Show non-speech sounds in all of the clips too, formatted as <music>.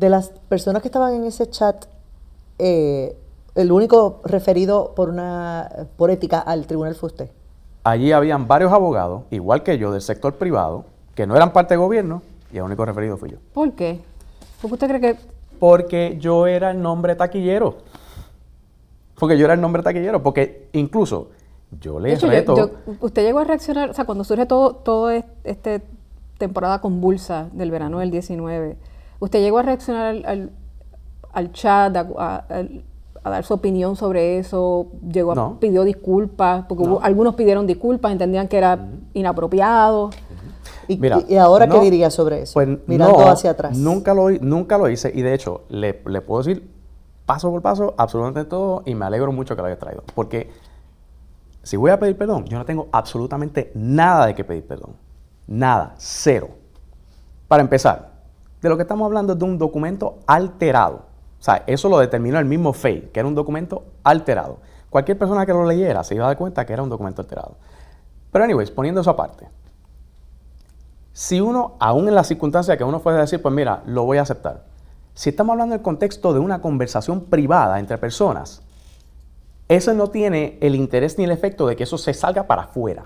De las personas que estaban en ese chat, eh, el único referido por una por ética al tribunal fue usted. Allí habían varios abogados, igual que yo, del sector privado, que no eran parte del gobierno, y el único referido fui yo. ¿Por qué? ¿Por qué usted cree que...? Porque yo era el nombre taquillero. Porque yo era el nombre taquillero. Porque incluso yo le reto... usted llegó a reaccionar, o sea, cuando surge todo, todo este temporada convulsa del verano del 19, ¿usted llegó a reaccionar al, chat, a, dar su opinión sobre eso? ¿Llegó a, pidió disculpas? Porque algunos pidieron disculpas, entendían que era inapropiado. ¿Y, ahora qué diría sobre eso? Pues Mirando hacia atrás. Nunca lo, nunca lo hice y de hecho le, le, puedo decir paso por paso absolutamente todo y me alegro mucho que lo haya traído. Porque si voy a pedir perdón, yo no tengo absolutamente nada de que pedir perdón. Nada, cero. Para empezar, de lo que estamos hablando es de un documento alterado. O sea, eso lo determinó el mismo FEI, que era un documento alterado. Cualquier persona que lo leyera se iba a dar cuenta que era un documento alterado. Pero, anyways, poniendo eso aparte, si uno, aún en las circunstancias que uno puede decir, pues mira, lo voy a aceptar. Si estamos hablando del contexto de una conversación privada entre personas, eso no tiene el interés ni el efecto de que eso se salga para afuera.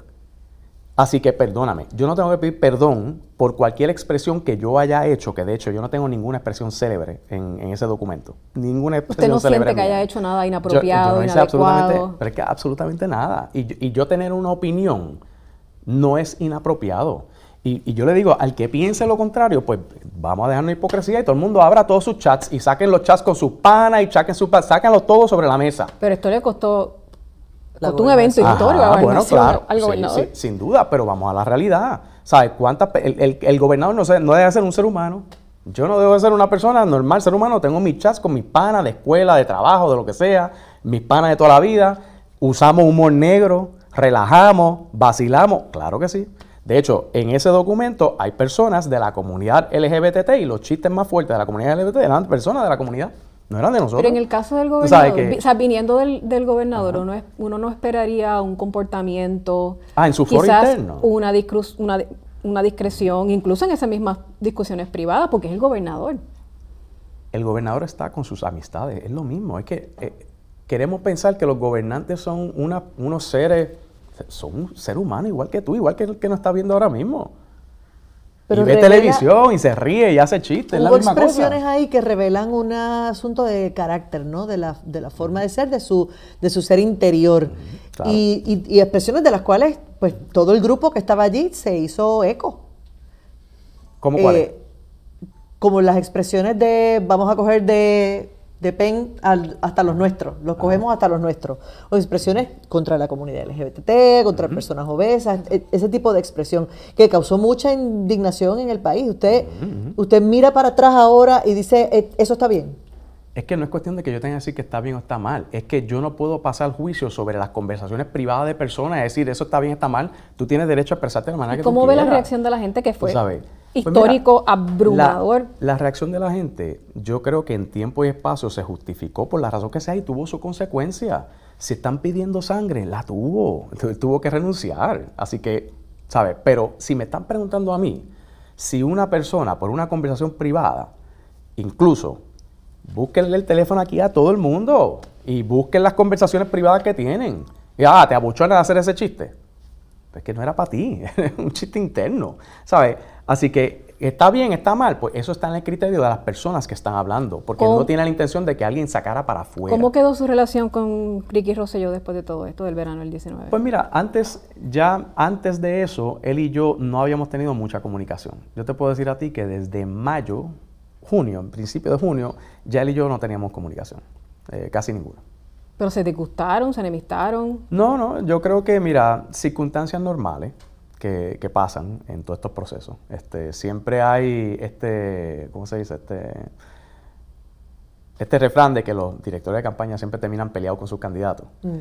Así que perdóname, yo no tengo que pedir perdón por cualquier expresión que yo haya hecho, que de hecho yo no tengo ninguna expresión célebre en, ese documento. Ninguna expresión ¿Usted no siente que haya hecho nada inapropiado, yo, no absolutamente, pero es que absolutamente nada. Y, y yo tener una opinión no es inapropiado. Y, yo le digo, al que piense lo contrario, pues vamos a dejar una hipocresía y todo el mundo abra todos sus chats y saquen los chats con sus panas y saquen sus sáquenlo todo sobre la mesa. Pero esto le costó, costó un evento histórico a bueno, claro, al gobernador. sin duda, pero vamos a la realidad. ¿Sabes cuántas? El, el, gobernador no, no debe ser un ser humano. Yo no debo ser una persona normal, ser humano. Tengo mis chats con mis panas de escuela, de trabajo, de lo que sea, mis panas de toda la vida. Usamos humor negro, relajamos, vacilamos. Claro que sí. De hecho, en ese documento hay personas de la comunidad LGBT y los chistes más fuertes de la comunidad LGBT eran personas de la comunidad, no eran de nosotros. Pero en el caso del gobernador, o sea, viniendo del, gobernador, uno, uno, no esperaría un comportamiento. Ah, en su foro interno. Una, una, una discreción, incluso en esas mismas discusiones privadas, porque es el gobernador. El gobernador está con sus amistades, es lo mismo. Es que eh, queremos pensar que los gobernantes son una, unos seres son un ser humano igual que tú, igual que el que nos está viendo ahora mismo. Pero y ve televisión y se ríe y hace chistes. Hubo expresiones ahí que revelan un asunto de carácter, ¿no? De la, de la forma de ser, de su, de su ser interior. y, y, expresiones de las cuales, pues, todo el grupo que estaba allí se hizo eco. ¿Cómo cuáles? Eh, como las expresiones de, vamos a coger de de PEN hasta los nuestros, los cogemos hasta los nuestros. O expresiones contra la comunidad LGBT, contra personas obesas, e, ese tipo de expresión que causó mucha indignación en el país. Usted, usted mira para atrás ahora y dice, e, eso está bien. Es que no es cuestión de que yo tenga que decir que está bien o está mal. Es que yo no puedo pasar juicio sobre las conversaciones privadas de personas, es decir, eso está bien o está mal. Tú tienes derecho a expresarte de la manera que ¿Cómo ve la reacción de la gente que fue? Pues histórico, abrumador. La, reacción de la gente, yo creo que en tiempo y espacio se justificó por la razón que sea y tuvo su consecuencia. Si están pidiendo sangre, la tuvo, tuvo que renunciar. Así que, ¿sabes? Pero si me están preguntando a mí, si una persona por una conversación privada, incluso, búsquenle el teléfono aquí a todo el mundo y busquen las conversaciones privadas que tienen. Y, ah, te abuchones de hacer ese chiste. Pues que no era para ti, <laughs> es un chiste interno, ¿sabes? Así que está bien, está mal, pues eso está en el criterio de las personas que están hablando, porque no tiene la intención de que alguien sacara para afuera. ¿Cómo quedó su relación con Ricky Rosselló después de todo esto del verano del 19? Pues mira, antes, ya antes de eso, él y yo no habíamos tenido mucha comunicación. Yo te puedo decir a ti que desde mayo, junio, en principio de junio, ya él y yo no teníamos comunicación, eh, casi ninguna. ¿Pero se disgustaron, se enemistaron? No, no, yo creo que, mira, circunstancias normales que, pasan en todos estos procesos. Este, siempre hay este, ¿cómo se dice? Este, este refrán de que los directores de campaña siempre terminan peleados con sus candidatos. Mm.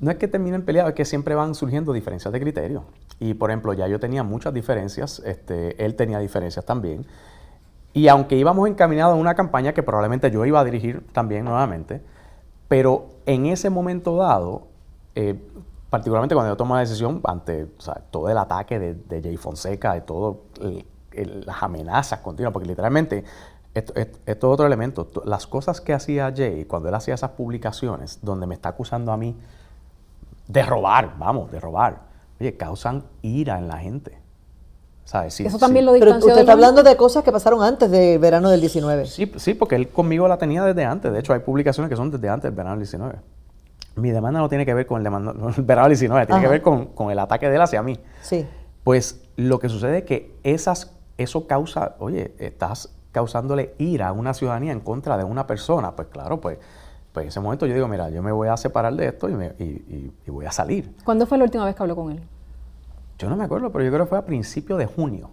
No es que terminen peleados, es que siempre van surgiendo diferencias de criterio. Y por ejemplo, ya yo tenía muchas diferencias, este, él tenía diferencias también. Y aunque íbamos encaminados a una campaña que probablemente yo iba a dirigir también nuevamente, pero en ese momento dado, eh, particularmente cuando yo tomo la decisión ante todo el ataque de, Jay Fonseca, de todas las amenazas continuas, porque literalmente esto, esto, esto, es otro elemento. Las cosas que hacía Jay cuando él hacía esas publicaciones, donde me está acusando a mí de robar, vamos, de robar, oye, causan ira en la gente. ¿sabes? Eso también lo Pero usted está hablando de cosas que pasaron antes del verano del 19. Sí, sí, porque él conmigo la tenía desde antes. De hecho, hay publicaciones que son desde antes del verano del 19. Mi demanda no tiene que ver con el, demanda, <laughs> el verano del 19, tiene que ver con, con, el ataque de él hacia mí. Sí. Pues lo que sucede es que esas, eso causa, oye, estás causándole ira a una ciudadanía en contra de una persona. Pues claro, pues pues en ese momento yo digo, mira, yo me voy a separar de esto y, me, y, y, voy a salir. ¿Cuándo fue la última vez que habló con él? Yo no me acuerdo, pero yo creo que fue a principios de junio.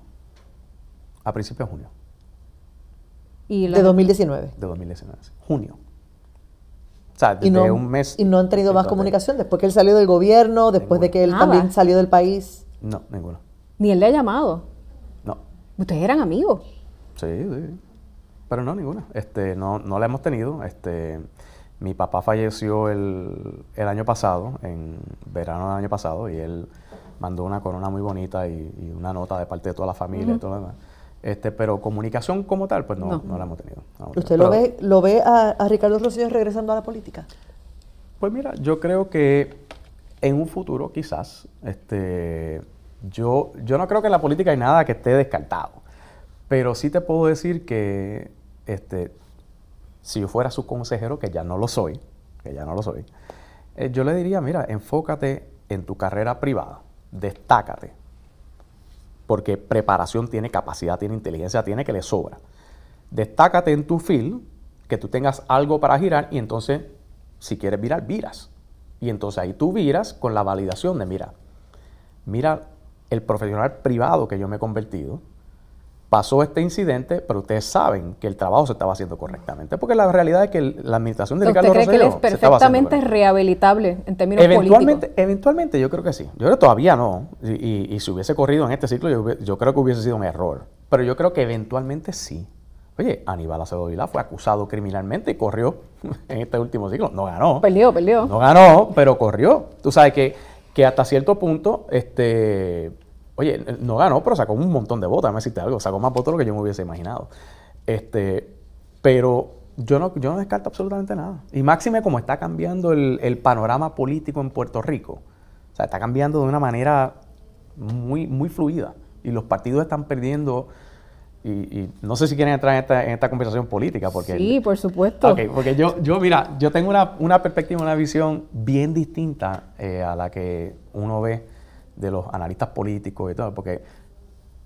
A principios de junio. ¿Y de 2019. De 2019, junio. O sea, desde un mes. ¿Y no han tenido más comunicación después que él salió del gobierno, después de que él también salió del país? No, ninguno. ¿Ni él le ha llamado? No. ¿Ustedes eran amigos? Sí, sí. Pero no, ninguna. Este, no, no la hemos tenido. Este, mi papá falleció el, el, año pasado, en verano del año pasado, y él mandó una corona muy bonita y, una nota de parte de toda la familia y todo lo demás. Este, pero comunicación como tal, pues no, no. la hemos tenido. ¿Usted lo ve, lo ve a, Ricardo Rosselló regresando a la política? Pues mira, yo creo que en un futuro quizás, este, yo, yo no creo que en la política hay nada que esté descartado, pero sí te puedo decir que este, si yo fuera su consejero, que ya no lo soy, que ya no lo soy, eh, yo le diría, mira, enfócate en tu carrera privada, destácate, porque preparación tiene, capacidad tiene, inteligencia tiene, que le sobra. Destácate en tu field, que tú tengas algo para girar y entonces, si quieres virar, viras. Y entonces ahí tú viras con la validación de, mira, mira el profesional privado que yo me he convertido, pasó este incidente, pero ustedes saben que el trabajo se estaba haciendo correctamente, porque la realidad es que la administración de Ricardo ¿Usted cree que él es perfectamente rehabilitable en términos eventualmente, políticos? Eventualmente yo creo que sí. Yo creo que todavía no. Y, si hubiese corrido en este ciclo, yo, creo que hubiese sido un error. Pero yo creo que eventualmente sí. Oye, Aníbal Acevedo Vilá fue acusado criminalmente y corrió <laughs> en este último ciclo. No ganó. Perdió, perdió. No ganó, pero corrió. Tú sabes que, que hasta cierto punto, este Oye, no ganó, pero sacó un montón de votos, me decirte algo, sacó más votos de lo que yo me hubiese imaginado. Este, pero yo no, yo no descarto absolutamente nada. Y máxime como está cambiando el, panorama político en Puerto Rico. O sea, está cambiando de una manera muy, muy fluida. Y los partidos están perdiendo... Y, no sé si quieren entrar en esta, en esta conversación política. Porque sí, por supuesto. porque yo, yo, mira, yo tengo una, una perspectiva, una visión bien distinta eh, a la que uno ve de los analistas políticos y todo, porque,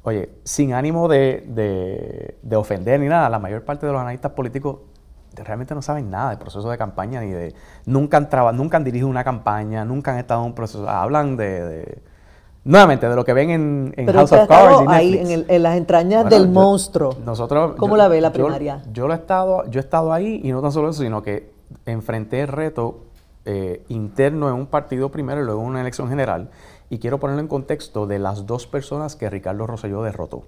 oye, sin ánimo de, ofender ni nada, la mayor parte de los analistas políticos realmente no saben nada del proceso de campaña, ni de, nunca han, nunca han dirigido una campaña, nunca han estado en un proceso, hablan de, nuevamente, de lo que ven en, House of Cards y ahí en, las entrañas del monstruo. Nosotros, ¿Cómo la ve la primaria? Yo, lo he estado, yo he estado ahí y no tan solo eso, sino que enfrenté el reto eh, interno en un partido primero y luego en una elección general y quiero ponerlo en contexto de las dos personas que Ricardo Rosselló derrotó.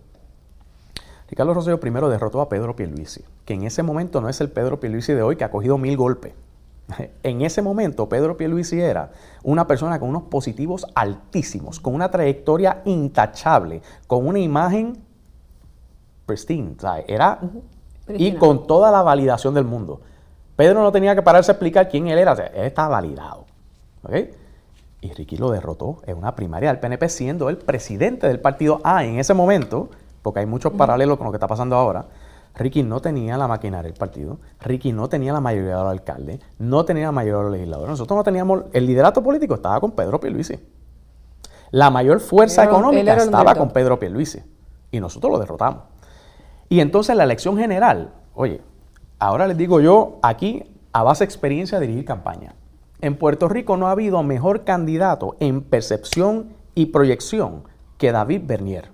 Ricardo Rosselló primero derrotó a Pedro Pierluisi, que en ese momento no es el Pedro Pierluisi de hoy que ha cogido mil golpes. <laughs> En ese momento Pedro Pierluisi era una persona con unos positivos altísimos, con una trayectoria intachable, con una imagen pristine, era y con toda la validación del mundo. Pedro no tenía que pararse a explicar quién él era, él estaba validado. ¿okay? Y Ricky lo derrotó en una primaria del PNP siendo el presidente del partido A en ese momento, porque hay muchos paralelos con lo que está pasando ahora. Ricky no tenía la maquinaria del partido, Ricky no tenía la mayoría de los alcaldes, no tenía la mayoría de los legisladores. Nosotros no teníamos, el liderato político estaba con Pedro Pierluisi. La mayor fuerza económica estaba con Pedro Pierluisi. Y nosotros lo derrotamos. Y entonces la elección general, oye, ahora les digo yo aquí a base de experiencia de dirigir campaña. En Puerto Rico no ha habido mejor candidato en percepción y proyección que David Bernier.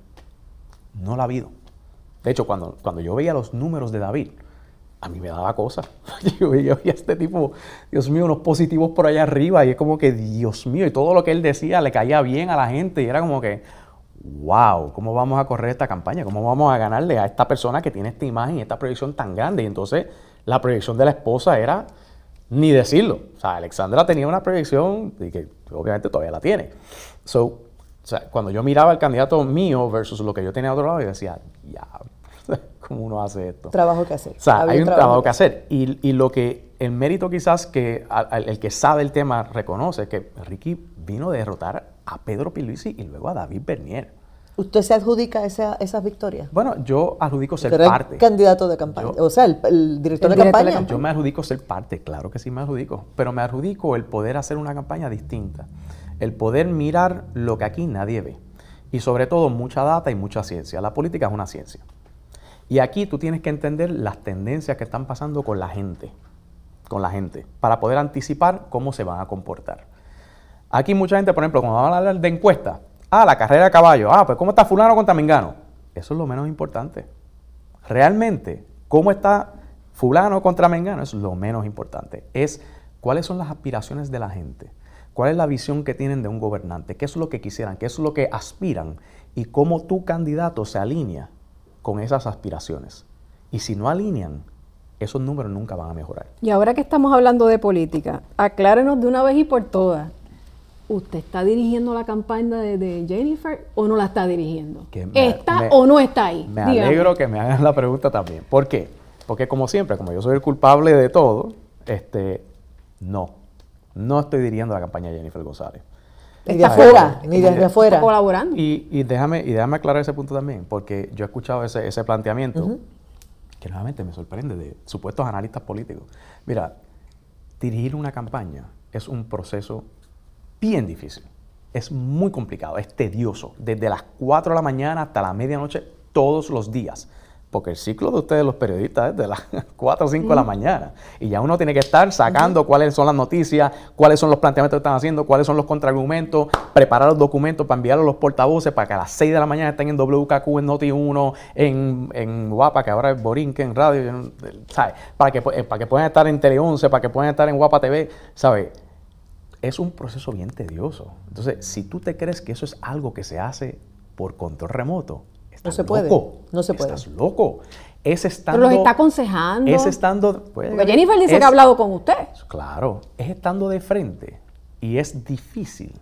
No lo ha habido. De hecho, cuando, cuando yo veía los números de David, a mí me daba cosa. <laughs> Yo veía a este tipo, Dios mío, unos positivos por allá arriba y es como que, Dios mío, y todo lo que él decía le caía bien a la gente y era como que, wow, ¿cómo vamos a correr esta campaña? ¿Cómo vamos a ganarle a esta persona que tiene esta imagen y esta proyección tan grande? Y entonces la proyección de la esposa era ni decirlo. O sea, Alexandra tenía una proyección y que obviamente todavía la tiene. So, o sea, cuando yo miraba el candidato mío versus lo que yo tenía a otro lado, yo decía, ya, <laughs> cómo uno hace esto. Trabajo que hacer. O sea, hay un trabajo, que hacer. Y, y, lo que, el mérito quizás que el que sabe el tema reconoce, que Ricky vino a derrotar a Pedro Piluisi y luego a David Bernier. ¿Usted se adjudica esa, esas victorias? Bueno, yo adjudico ser parte. candidato de campaña, o sea, el, director, de, campaña. Yo me adjudico ser parte, claro que sí me adjudico, pero me adjudico el poder hacer una campaña distinta, el poder mirar lo que aquí nadie ve y sobre todo mucha data y mucha ciencia. La política es una ciencia. Y aquí tú tienes que entender las tendencias que están pasando con la gente, con la gente, para poder anticipar cómo se van a comportar. Aquí mucha gente, por ejemplo, cuando van a hablar de encuestas, Ah, la carrera de caballo. Ah, pues ¿cómo está fulano contra Mengano? Eso es lo menos importante. Realmente, ¿cómo está fulano contra Mengano? Es lo menos importante. Es cuáles son las aspiraciones de la gente. ¿Cuál es la visión que tienen de un gobernante? ¿Qué es lo que quisieran? ¿Qué es lo que aspiran? Y cómo tu candidato se alinea con esas aspiraciones. Y si no alinean, esos números nunca van a mejorar. Y ahora que estamos hablando de política, aclárenos de una vez y por todas. ¿Usted está dirigiendo la campaña de, Jennifer o no la está dirigiendo? ¿Está o no está ahí? Me alegro que me hagan la pregunta también. ¿Por qué? Porque como siempre, como yo soy el culpable de todo, este, no, no estoy dirigiendo la campaña de Jennifer González. Ni de afuera, ni desde afuera. Está colaborando. Y, déjame, y déjame aclarar ese punto también, porque yo he escuchado ese, ese planteamiento, que nuevamente me sorprende, de supuestos analistas políticos. Mira, dirigir una campaña es un proceso bien difícil. Es muy complicado, es tedioso. Desde las 4 de la mañana hasta la medianoche, todos los días. Porque el ciclo de ustedes, los periodistas, es de las <laughs> 4 o 5 de la mañana. Y ya uno tiene que estar sacando cuáles son las noticias, cuáles son los planteamientos que están haciendo, cuáles son los contraargumentos, preparar los documentos para enviarlos a los portavoces para que a las 6 de la mañana estén en WKQ, en Noti1, en, en Guapa, que ahora es Borinque, en radio, ¿sabes? Para que, para que puedan estar en Tele 11, para que puedan estar en Guapa TV, ¿sabes? Es un proceso bien tedioso. Entonces, si tú te crees que eso es algo que se hace por control remoto, estás no se puede. No se puede. Estás loco. Es estando. Pero los está aconsejando. Es estando. Porque Jennifer dice que ha hablado con usted. Claro, es estando de frente y es difícil.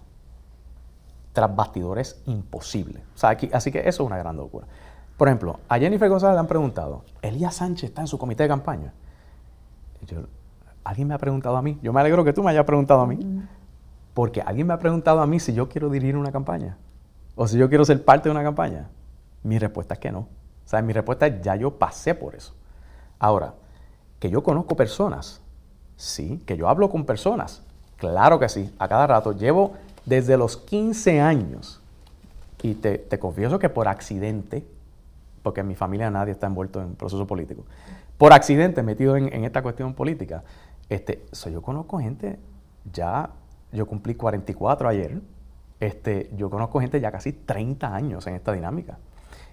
Tras bastidores imposible. O sea, aquí, así que eso es una gran locura. Por ejemplo, a Jennifer González le han preguntado, Elías Sánchez está en su comité de campaña. yo, alguien me ha preguntado a mí, yo me alegro que tú me hayas preguntado a mí, porque alguien me ha preguntado a mí si yo quiero dirigir una campaña o si yo quiero ser parte de una campaña. Mi respuesta es que no. O sea, mi respuesta es ya yo pasé por eso. Ahora, que yo conozco personas, sí, que yo hablo con personas, claro que sí, a cada rato. Llevo desde los 15 años y te, confieso que por accidente, porque en mi familia nadie está envuelto en proceso político, por accidente metido en, en esta cuestión política, este, yo conozco gente, ya, yo cumplí 44 ayer, este, yo conozco gente ya casi 30 años en esta dinámica.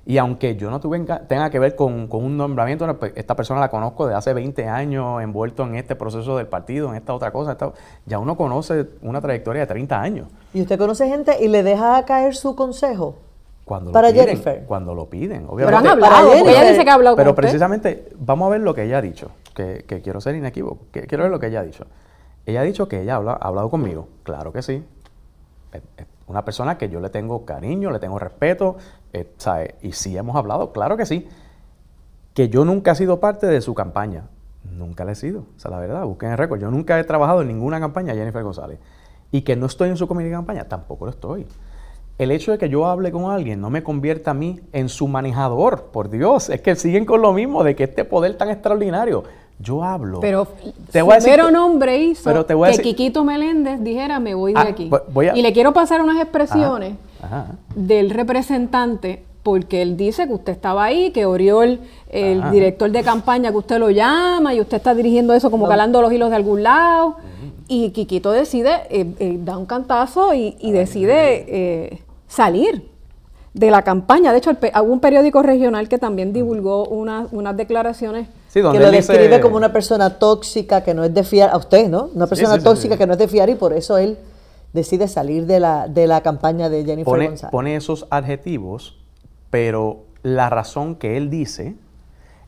Y aunque yo no tuve, tenga que ver con, un nombramiento, pues, esta persona la conozco de hace 20 años envuelto en este proceso del partido, en esta otra cosa, ya uno conoce una trayectoria de 30 años. ¿Y usted conoce gente y le deja caer su consejo? Cuando para lo piden, Jennifer. Cuando lo piden, obviamente. Pero han hablado, ella dice que ha hablado Pero precisamente, vamos a ver lo que ella ha dicho, que, quiero ser inequívoco, quiero ver lo que ella ha dicho. Ella ha dicho que ella ha hablado conmigo, claro que sí. Es, una persona que yo le tengo cariño, le tengo respeto, eh, y sí hemos hablado, claro que sí. Que yo nunca he sido parte de su campaña, nunca le he sido, o la verdad, busquen el récord. Yo nunca he trabajado en ninguna campaña Jennifer González. Y que no estoy en su comité de campaña, tampoco lo estoy el hecho de que yo hable con alguien no me convierta a mí en su manejador, por Dios, es que siguen con lo mismo de que este poder tan extraordinario. Yo hablo. Pero te voy a nombre hizo pero te voy a que Quiquito Meléndez dijera me voy de ah, aquí. Y le quiero pasar unas expresiones del representante porque él dice que usted estaba ahí, que Oriol, el director de campaña, que usted lo llama y usted está dirigiendo eso como calando los hilos de algún lado. Y Quiquito decide, eh, eh, da un cantazo y, decide eh, salir de la campaña. De hecho, hubo un periódico regional que también divulgó unas declaraciones que lo describe como una persona tóxica que no es de fiar, a usted, ¿no? Una persona tóxica que no es de fiar y por eso él decide salir de la, de la campaña de Jennifer pone, González. Pone esos adjetivos, pero la razón que él dice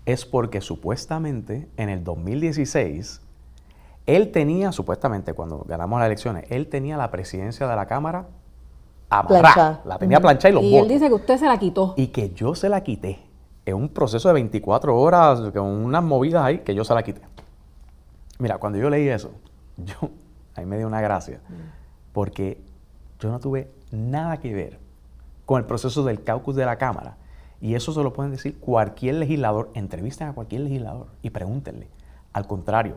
es porque supuestamente en el 2016 él tenía, supuestamente, cuando ganamos las elecciones, él tenía la presidencia de la Cámara amarrada. La tenía planchada y los Y él dice que usted se la quitó. Y que yo se la quité. Es un proceso de 24 horas con unas movidas ahí que yo se la quité. Mira, cuando yo leí eso, <laughs> yo, ahí me dio una gracia, porque yo no tuve nada que ver con el proceso del caucus de la Cámara. Y eso se lo pueden decir cualquier legislador, entrevisten a cualquier legislador y pregúntenle. Al contrario,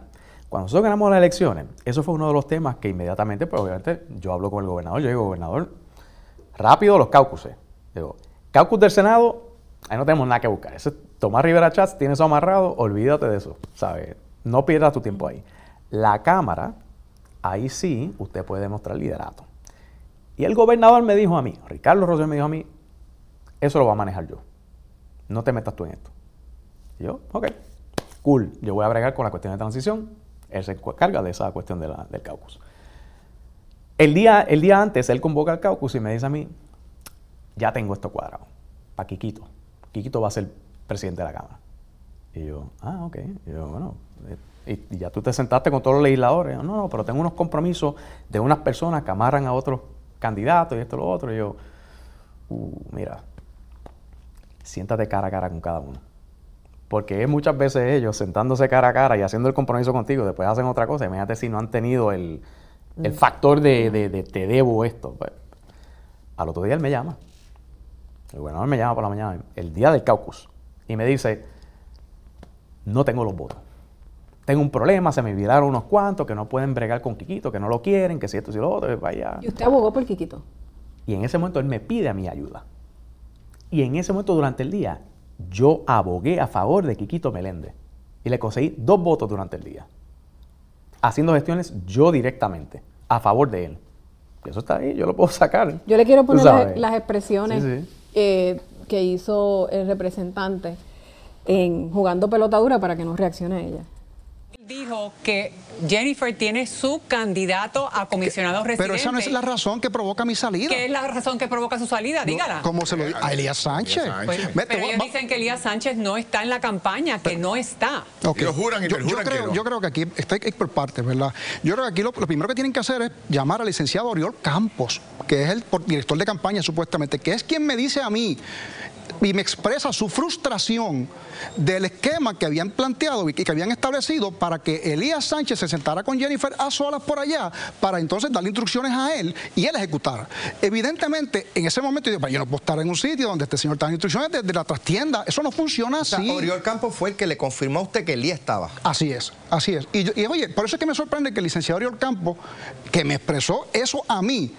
cuando nosotros ganamos las elecciones, eso fue uno de los temas que inmediatamente, pues obviamente, yo hablo con el gobernador, yo digo, gobernador, rápido los caucuses. Digo, caucus del Senado, ahí no tenemos nada que buscar. Ese Tomás Rivera Chats tiene eso amarrado, olvídate de eso, ¿sabes? No pierdas tu tiempo ahí. La Cámara, ahí sí, usted puede demostrar liderato. Y el gobernador me dijo a mí, Ricardo Rosselló me dijo a mí, eso lo voy a manejar yo. No te metas tú en esto. Y yo, ok, cool, yo voy a bregar con la cuestión de transición. Él se encarga de esa cuestión del caucus. El día, el día antes, él convoca al caucus y me dice a mí, ya tengo esto cuadrado, para Quiquito. Va a ser presidente de la Cámara. Y yo, ah, ok. Y yo, bueno, eh, y, ya tú te sentaste con todos los legisladores. no, no, pero tengo unos compromisos de unas personas que amarran a otros candidato y esto y lo otro. Y yo, uh, mira, siéntate cara a cara con cada uno. Porque es muchas veces ellos sentándose cara a cara y haciendo el compromiso contigo, después hacen otra cosa. Imagínate si no han tenido el, el mm. factor de, de, te debo esto. Pues, al otro día él me llama. El gobernador me llama por la mañana, el día del caucus, y me dice, no tengo los votos. Tengo un problema, se me olvidaron unos cuantos que no pueden bregar con Quiquito, que no lo quieren, que si esto, si lo otro, vaya. ¿Y usted abogó por Quiquito? Y en ese momento él me pide a mi ayuda. Y en ese momento durante el día, yo abogué a favor de Quiquito Meléndez. Y le conseguí dos votos durante el día. Haciendo gestiones yo directamente, a favor de él. Eso está ahí, yo lo puedo sacar. Yo le quiero poner las, expresiones eh, que hizo el representante en jugando pelotadura para que no reaccione a ella dijo que Jennifer tiene su candidato a comisionado residente. Pero esa no es la razón que provoca mi salida. ¿Qué es la razón que provoca su salida? Dígala. ¿Cómo se lo dice? A Elías Sánchez. pero ellos dicen que Elías Sánchez no está en la campaña, que no está. Okay. juran y yo, yo creo, yo creo que aquí, está por partes, ¿verdad? Yo creo que aquí lo, primero que tienen que hacer es llamar al licenciado Oriol Campos, que es el director de campaña supuestamente, que es quien me dice a mí y me expresa su frustración del esquema que habían planteado y que habían establecido para que Elías Sánchez se sentara con Jennifer a solas por allá para entonces darle instrucciones a él y él ejecutara. Evidentemente, en ese momento yo, yo no puedo estar en un sitio donde este señor está dando instrucciones desde la trastienda. Eso no funciona así. Oriol Campos fue el que le confirmó a usted que Elías estaba. Así es, así es. Y, y oye, por eso es que me sorprende que el licenciado Oriol Campos, que me expresó eso a mí,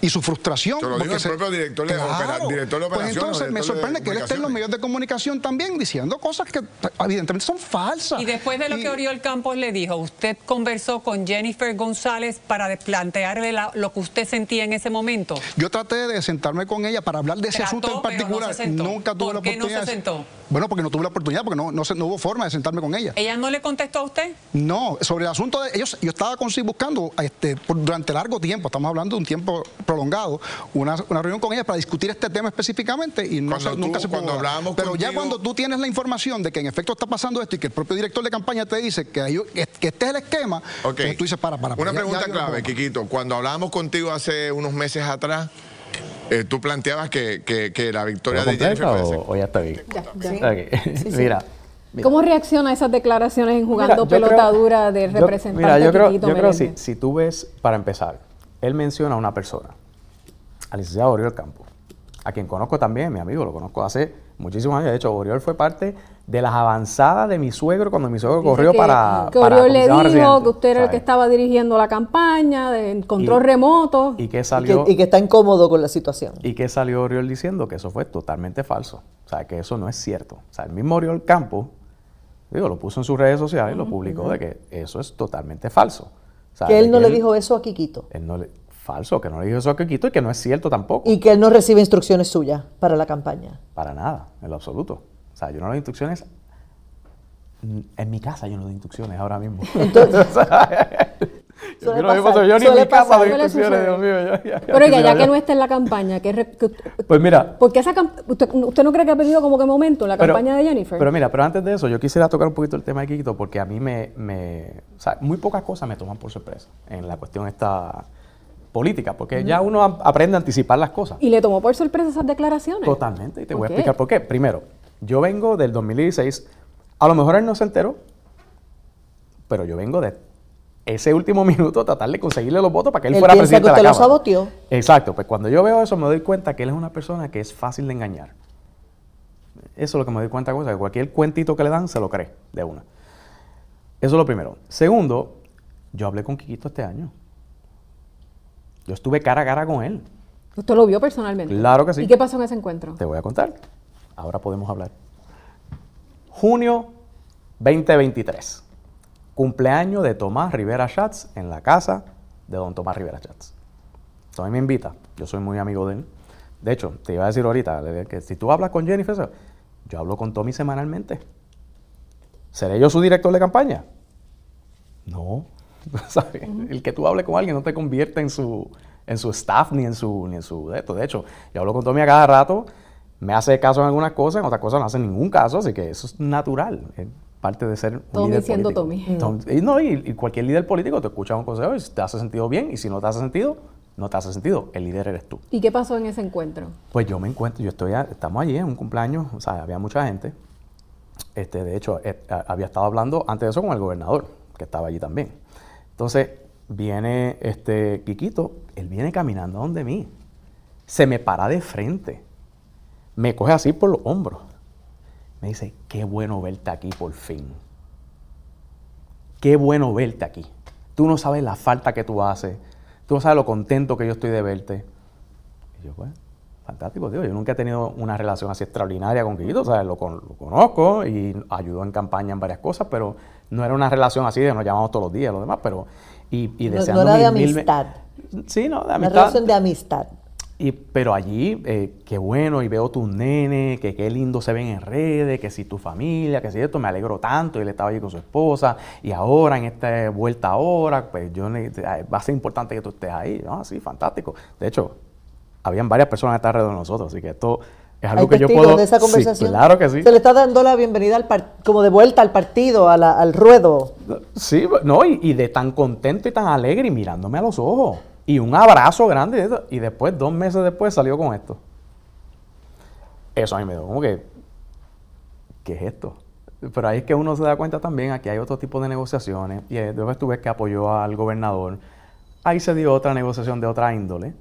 y su frustración. lo porque el propio director, de, director Pues entonces me sorprende que él esté en los medios de comunicación también diciendo cosas que evidentemente son falsas. Y después de lo que Oriol Campos le dijo, ¿usted conversó con Jennifer González para plantearle lo que usted sentía en ese momento? Yo traté de sentarme con ella para hablar de ese asunto en particular. Nunca tuve la oportunidad. ¿Por qué no se sentó? Bueno, porque no tuve la oportunidad, porque no, no, no, hubo forma de sentarme con ella. ¿Ella no le contestó a usted? No, sobre el asunto de ellos, yo estaba con sí buscando este, durante largo tiempo, estamos hablando de un tiempo prolongado, una, reunión con ella para discutir este tema específicamente y no nunca se pudo. Cuando hablábamos Pero ya cuando tú tienes la información de que en efecto está pasando esto y que el propio director de campaña te dice que, que este es el esquema, pues tú dices, para, para. Una pregunta clave, Quiquito. Cuando hablábamos contigo hace unos meses atrás, eh, tú planteabas que, que, la victoria de Jennifer o, o, ya está bien? <laughs> Mira. ¿Cómo reacciona a esas declaraciones en jugando pelotadura de representante? Mira, yo creo, yo creo si, si tú ves, para empezar, él menciona a una persona, al licenciado Oriol Campo, a quien conozco también, mi amigo, lo conozco hace muchísimos años. De hecho, Oriol fue parte de las avanzadas de mi suegro cuando mi suegro corrió para. Que Oriol le dijo que usted era el que estaba dirigiendo la campaña de control remoto. Y que salió. Y que, está incómodo con la situación. Y que salió Oriol diciendo que eso fue totalmente falso. O sea, que eso no es cierto. O sea, el mismo Oriol Campo, digo, lo puso en sus redes sociales y lo publicó de que eso es totalmente falso. que él no le dijo eso a Quiquito. Él no le falso, que no le dijo eso a Quiquito y que no es cierto tampoco. Y que él no recibe instrucciones suyas para la campaña. Para nada, en lo absoluto. O sea, yo no doy instrucciones. En mi casa yo no doy instrucciones ahora mismo. <laughs> Entonces, <laughs> <laughs> yo, yo ni en mi casa doy instrucciones, Dios mío. Pero ya, ya que no está en la campaña, que, pues mira. Porque esa usted, usted, no cree que ha perdido como que momento la campaña de Jennifer? Pero mira, pero antes de eso, yo quisiera tocar un poquito el tema de Quiquito, porque a mí me, me. O sea, muy pocas cosas me toman por sorpresa en la cuestión esta política, porque ya uno aprende a anticipar las cosas. ¿Y le tomó por sorpresa esas declaraciones? Totalmente, y te voy a explicar por qué. Primero, yo vengo del 2016. A lo mejor él no se enteró, pero yo vengo de ese último <laughs> minuto tratar de conseguirle los votos para que él, fuera presidente que de la usted lo saboteó. Exacto, pues cuando yo veo eso me doy cuenta que él es una persona que es fácil de engañar. Eso es lo que me doy cuenta, que cualquier cuentito que le dan se lo cree de una. Eso es lo primero. Segundo, yo hablé con Quiquito este año. Yo estuve cara a cara con él. ¿Usted lo vio personalmente? Claro que sí. ¿Y qué pasó en ese encuentro? Te voy a contar. Ahora podemos hablar. Junio 2023. Cumpleaños de Tomás Rivera Schatz en la casa de don Tomás Rivera Schatz. Tomás me invita. Yo soy muy amigo de él. De hecho, te iba a decir ahorita que si tú hablas con Jennifer, yo hablo con Tommy semanalmente. ¿Seré yo su director de campaña? No. <laughs> El que tú hables con alguien no te convierte en su, en su staff ni en su, ni en su de esto. De hecho, yo hablo con Tommy a cada rato, me hace caso en algunas cosas, en otras cosas no hace ningún caso, así que eso es natural. Es parte de ser un Tommy líder siendo político. Tommy. Y, no, y, cualquier líder político te escucha un consejo y si te hace sentido bien, y si no te hace sentido, no te hace sentido. El líder eres tú. ¿Y qué pasó en ese encuentro? Pues yo me encuentro, yo estoy, estamos allí en un cumpleaños, o sea, había mucha gente. Este, de hecho, eh, había estado hablando antes de eso con el gobernador, que estaba allí también. Entonces, viene este Quiquito, él viene caminando donde mí. Se me para de frente. Me coge así por los hombros. Me dice, qué bueno verte aquí por fin. Qué bueno verte aquí. Tú no sabes la falta que tú haces. Tú no sabes lo contento que yo estoy de verte. Y yo, pues, fantástico, tío. Yo nunca he tenido una relación así extraordinaria con Quiquito. O sea, lo, lo conozco y ayudó en campaña en varias cosas, pero no era una relación así de nos llamamos todos los días, lo demás, pero y, y deseando no, era de amistad. sí, no, de amistad. Una relación de amistad. Y, pero allí, eh, qué bueno, y veo tus nenes, que qué lindo se ven en redes, que si tu familia, que si esto, me alegro tanto, y él estaba allí con su esposa, y ahora, en esta vuelta ahora, pues yo va a ser importante que tú estés ahí, ¿no? Sí, fantástico. De hecho, habían varias personas que estaban alrededor de nosotros, así que esto es algo que yo puedo... de esa conversación? claro que sí. Se le está dando la bienvenida al como de vuelta al partido, al ruedo. Sí, no, y, de tan contento y tan alegre y mirándome a los ojos. Y un abrazo grande. Y después, dos meses después, salió con esto. Eso a mí me dio como que... ¿Qué es esto? Pero ahí es que uno se da cuenta también, aquí hay otro tipo de negociaciones. Y después tú ves que apoyó al gobernador. Ahí se dio otra negociación de otra índole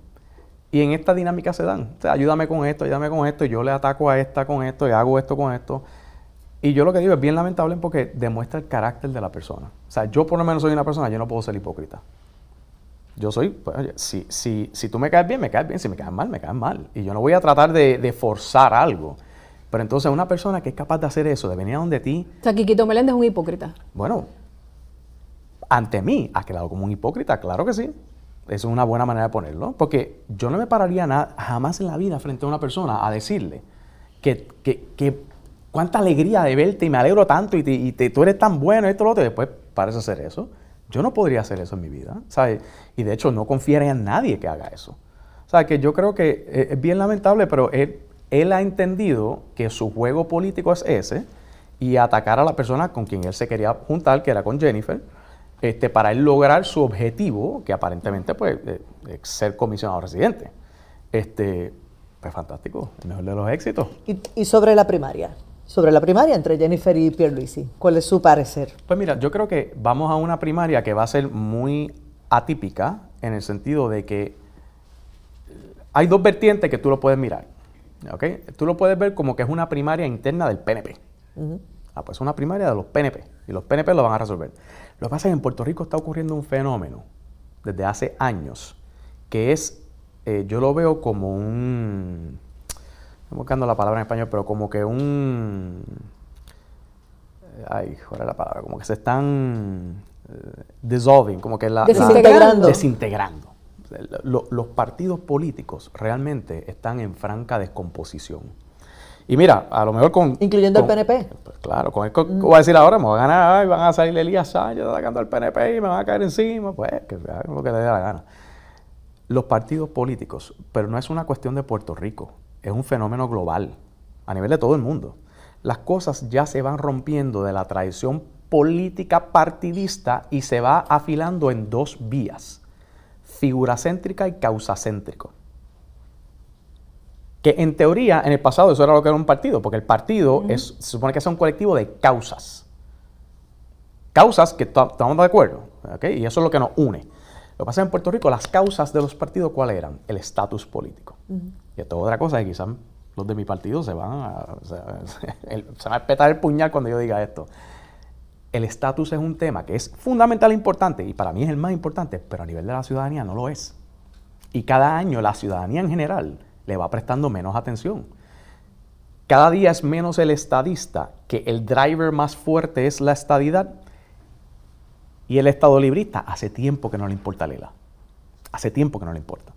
y en esta dinámica se dan. Ayúdame con esto, ayúdame con esto, y yo le ataco a esta con esto, y hago esto con esto. Y yo lo que digo es bien lamentable porque demuestra el carácter de la persona. O sea, yo por lo menos soy una persona, yo no puedo ser hipócrita. Yo soy, pues, oye, si, si, si tú me caes bien, me caes bien. Si me caes mal, me caes mal. Y yo no voy a tratar de, de forzar algo. Pero entonces una persona que es capaz de hacer eso, de venir a donde ti... O sea, Quiquito Meléndez es un hipócrita. Bueno, ante mí ha quedado como un hipócrita, claro que sí. Esa es una buena manera de ponerlo. Porque yo no me pararía nada, jamás en la vida frente a una persona a decirle que, que, cuánta alegría de verte y me alegro tanto y, tú eres tan bueno, esto, lo otro, y después parece hacer eso. Yo no podría hacer eso en mi vida, ¿sabes? Y de hecho no confiaría en nadie que haga eso. O sea, que yo creo que e, es bien lamentable, pero él, ha entendido que su juego político es ese y atacar a la persona con quien él se quería juntar, que era con Jennifer, este, para él lograr su objetivo, que aparentemente pues, ser comisionado residente. Este, pues fantástico, el mejor de los éxitos. ¿Y, sobre la primaria? Sobre la primaria entre Jennifer y Pierluisi, ¿cuál es su parecer? Pues mira, yo creo que vamos a una primaria que va a ser muy atípica en el sentido de que hay dos vertientes que tú lo puedes mirar. ¿okay? Tú lo puedes ver como que es una primaria interna del PNP. Ah, pues es una primaria de los PNP y los PNP lo van a resolver. Lo que pasa es que en Puerto Rico está ocurriendo un fenómeno desde hace años, que es, eh, yo lo veo como un, estoy buscando la palabra en español, pero como que un, eh, ay, ¿cuál es la palabra? Como que se están eh, dissolving, como que la... Desintegrando. desintegrando. los partidos políticos realmente están en franca descomposición. Y mira, a lo mejor con... Incluyendo el PNP. Pues claro, con esto mm. voy a decir ahora, me voy a ganar, van a salir Elías Sánchez atacando al PNP y me van a caer encima, pues que hagan lo que les dé la gana. Los partidos políticos, pero no es una cuestión de Puerto Rico, es un fenómeno global, a nivel de todo el mundo. Las cosas ya se van rompiendo de la tradición política partidista y se va afilando en dos vías, figura céntrica y causa céntrico. Que en teoría, en el pasado, eso era lo que era un partido, porque el partido es, se supone que es un colectivo de causas. Causas que estamos de acuerdo, y eso es lo que nos une. Lo que pasa en Puerto Rico, las causas de los partidos, ¿cuáles eran? El estatus político. Y esto es otra cosa que quizás los de mi partido se van a, <laughs> se van a petar el puñal cuando yo diga esto. El estatus es un tema que es fundamental e importante, y para mí es el más importante, pero a nivel de la ciudadanía no lo es. Y cada año la ciudadanía en general le va prestando menos atención. Cada día es menos el estadista, que el driver más fuerte es la estadidad, y el Estado librista hace tiempo que no le importa Lela. Hace tiempo que no le importa.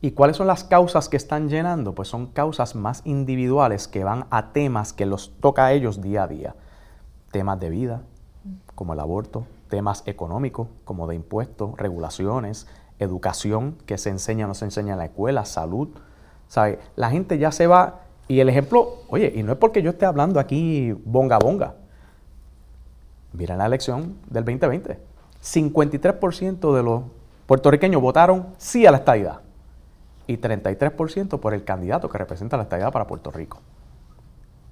¿Y cuáles son las causas que están llenando? Pues son causas más individuales que van a temas que los toca a ellos día a día. Temas de vida, como el aborto, temas económicos, como de impuestos, regulaciones, educación, que se enseña o no se enseña en la escuela, salud. ¿Sabe? La gente ya se va, y el ejemplo, oye, y no es porque yo esté hablando aquí bonga bonga. Miren la elección del 2020. 53% de los puertorriqueños votaron sí a la estadidad y 33% por el candidato que representa la estadidad para Puerto Rico.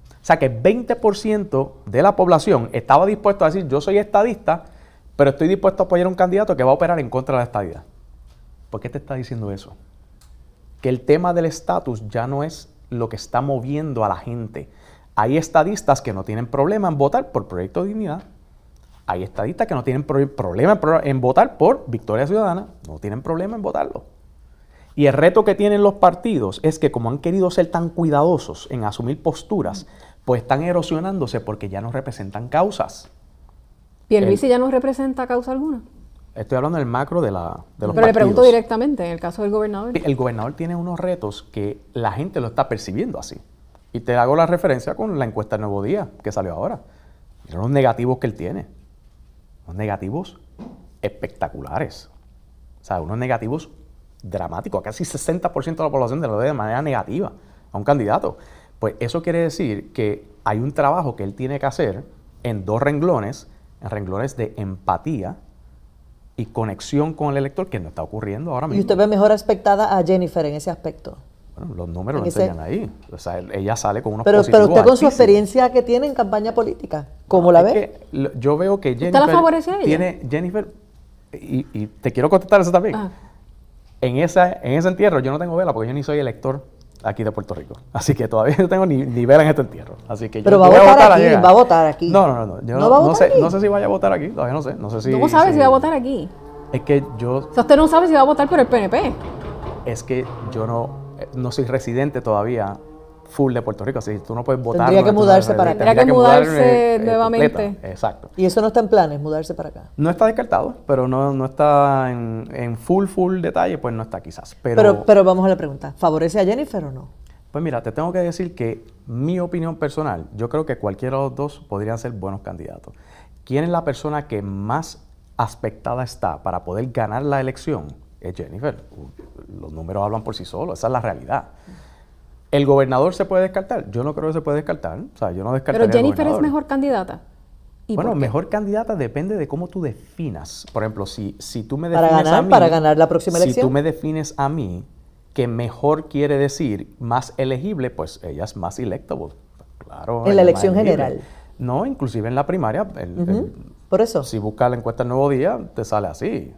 O sea que 20% de la población estaba dispuesto a decir yo soy estadista, pero estoy dispuesto a apoyar a un candidato que va a operar en contra de la estadidad. ¿Por qué te está diciendo eso? Que el tema del estatus ya no es lo que está moviendo a la gente. Hay estadistas que no tienen problema en votar por Proyecto de Dignidad. Hay estadistas que no tienen problema en votar por Victoria Ciudadana. No tienen problema en votarlo. Y el reto que tienen los partidos es que como han querido ser tan cuidadosos en asumir posturas, pues están erosionándose porque ya no representan causas. ¿Pierluisi ya no representa causa alguna? Estoy hablando del macro de, la, de los Pero le pregunto directamente, en el caso del gobernador. El gobernador tiene unos retos que la gente lo está percibiendo así. Y te hago la referencia con la encuesta Nuevo Día, que salió ahora. Mira los negativos que él tiene. Unos negativos espectaculares. O sea, unos negativos dramático. Casi 60% de la población lo ve de manera negativa a un candidato. Pues eso quiere decir que hay un trabajo que él tiene que hacer en dos renglones, en renglones de empatía y conexión con el elector, que no está ocurriendo ahora mismo. ¿Y usted ve mejor aspectada a Jennifer en ese aspecto? Bueno, los números lo enseñan ahí. O sea, ella sale con unos pero, Pero usted con su experiencia que tiene en campaña política, ¿cómo la ve? yo veo que Jennifer... ¿Usted la favorece a ella? Tiene Jennifer... Y, te quiero contestar eso también. Ah en, esa, en ese entierro yo no tengo vela porque yo ni soy elector aquí de Puerto Rico. <laughs> Así que todavía no tengo ni, vela en este entierro. Así que Pero va, a votar, aquí, va a votar aquí. No, no, no. Yo no, sé, no sé si vaya a votar aquí, todavía no sé. No sé si, ¿Cómo sabe si, va a votar aquí? Es que yo... O sea, usted no sabe si va a votar por el PNP. Es que yo no, no soy residente todavía full de Puerto Rico, así tú no puedes votar. Tendría que mudarse para acá. Tendría que, mudarse nuevamente. Exacto. ¿Y eso no está en planes, mudarse para acá? No está descartado, pero no, no está en, en, full, full detalle, pues no está quizás. Pero, pero, pero vamos a la pregunta, ¿favorece a Jennifer o no? Pues mira, te tengo que decir que mi opinión personal, yo creo que cualquiera de los dos podrían ser buenos candidatos. ¿Quién es la persona que más aspectada está para poder ganar la elección? Es Jennifer. Los números hablan por sí solos, esa es la realidad. ¿El gobernador se puede descartar? Yo no creo que se puede descartar. O sea, yo no Pero Jennifer es mejor candidata. bueno, mejor candidata depende de cómo tú definas. Por ejemplo, si, si tú me defines para ganar, a mí, para ganar la próxima elección. Si tú me defines a mí que mejor quiere decir más elegible, pues ella es más electable. Claro. En la elección general. No, inclusive en la primaria. Por eso. Si buscas la encuesta del Nuevo Día, te sale así.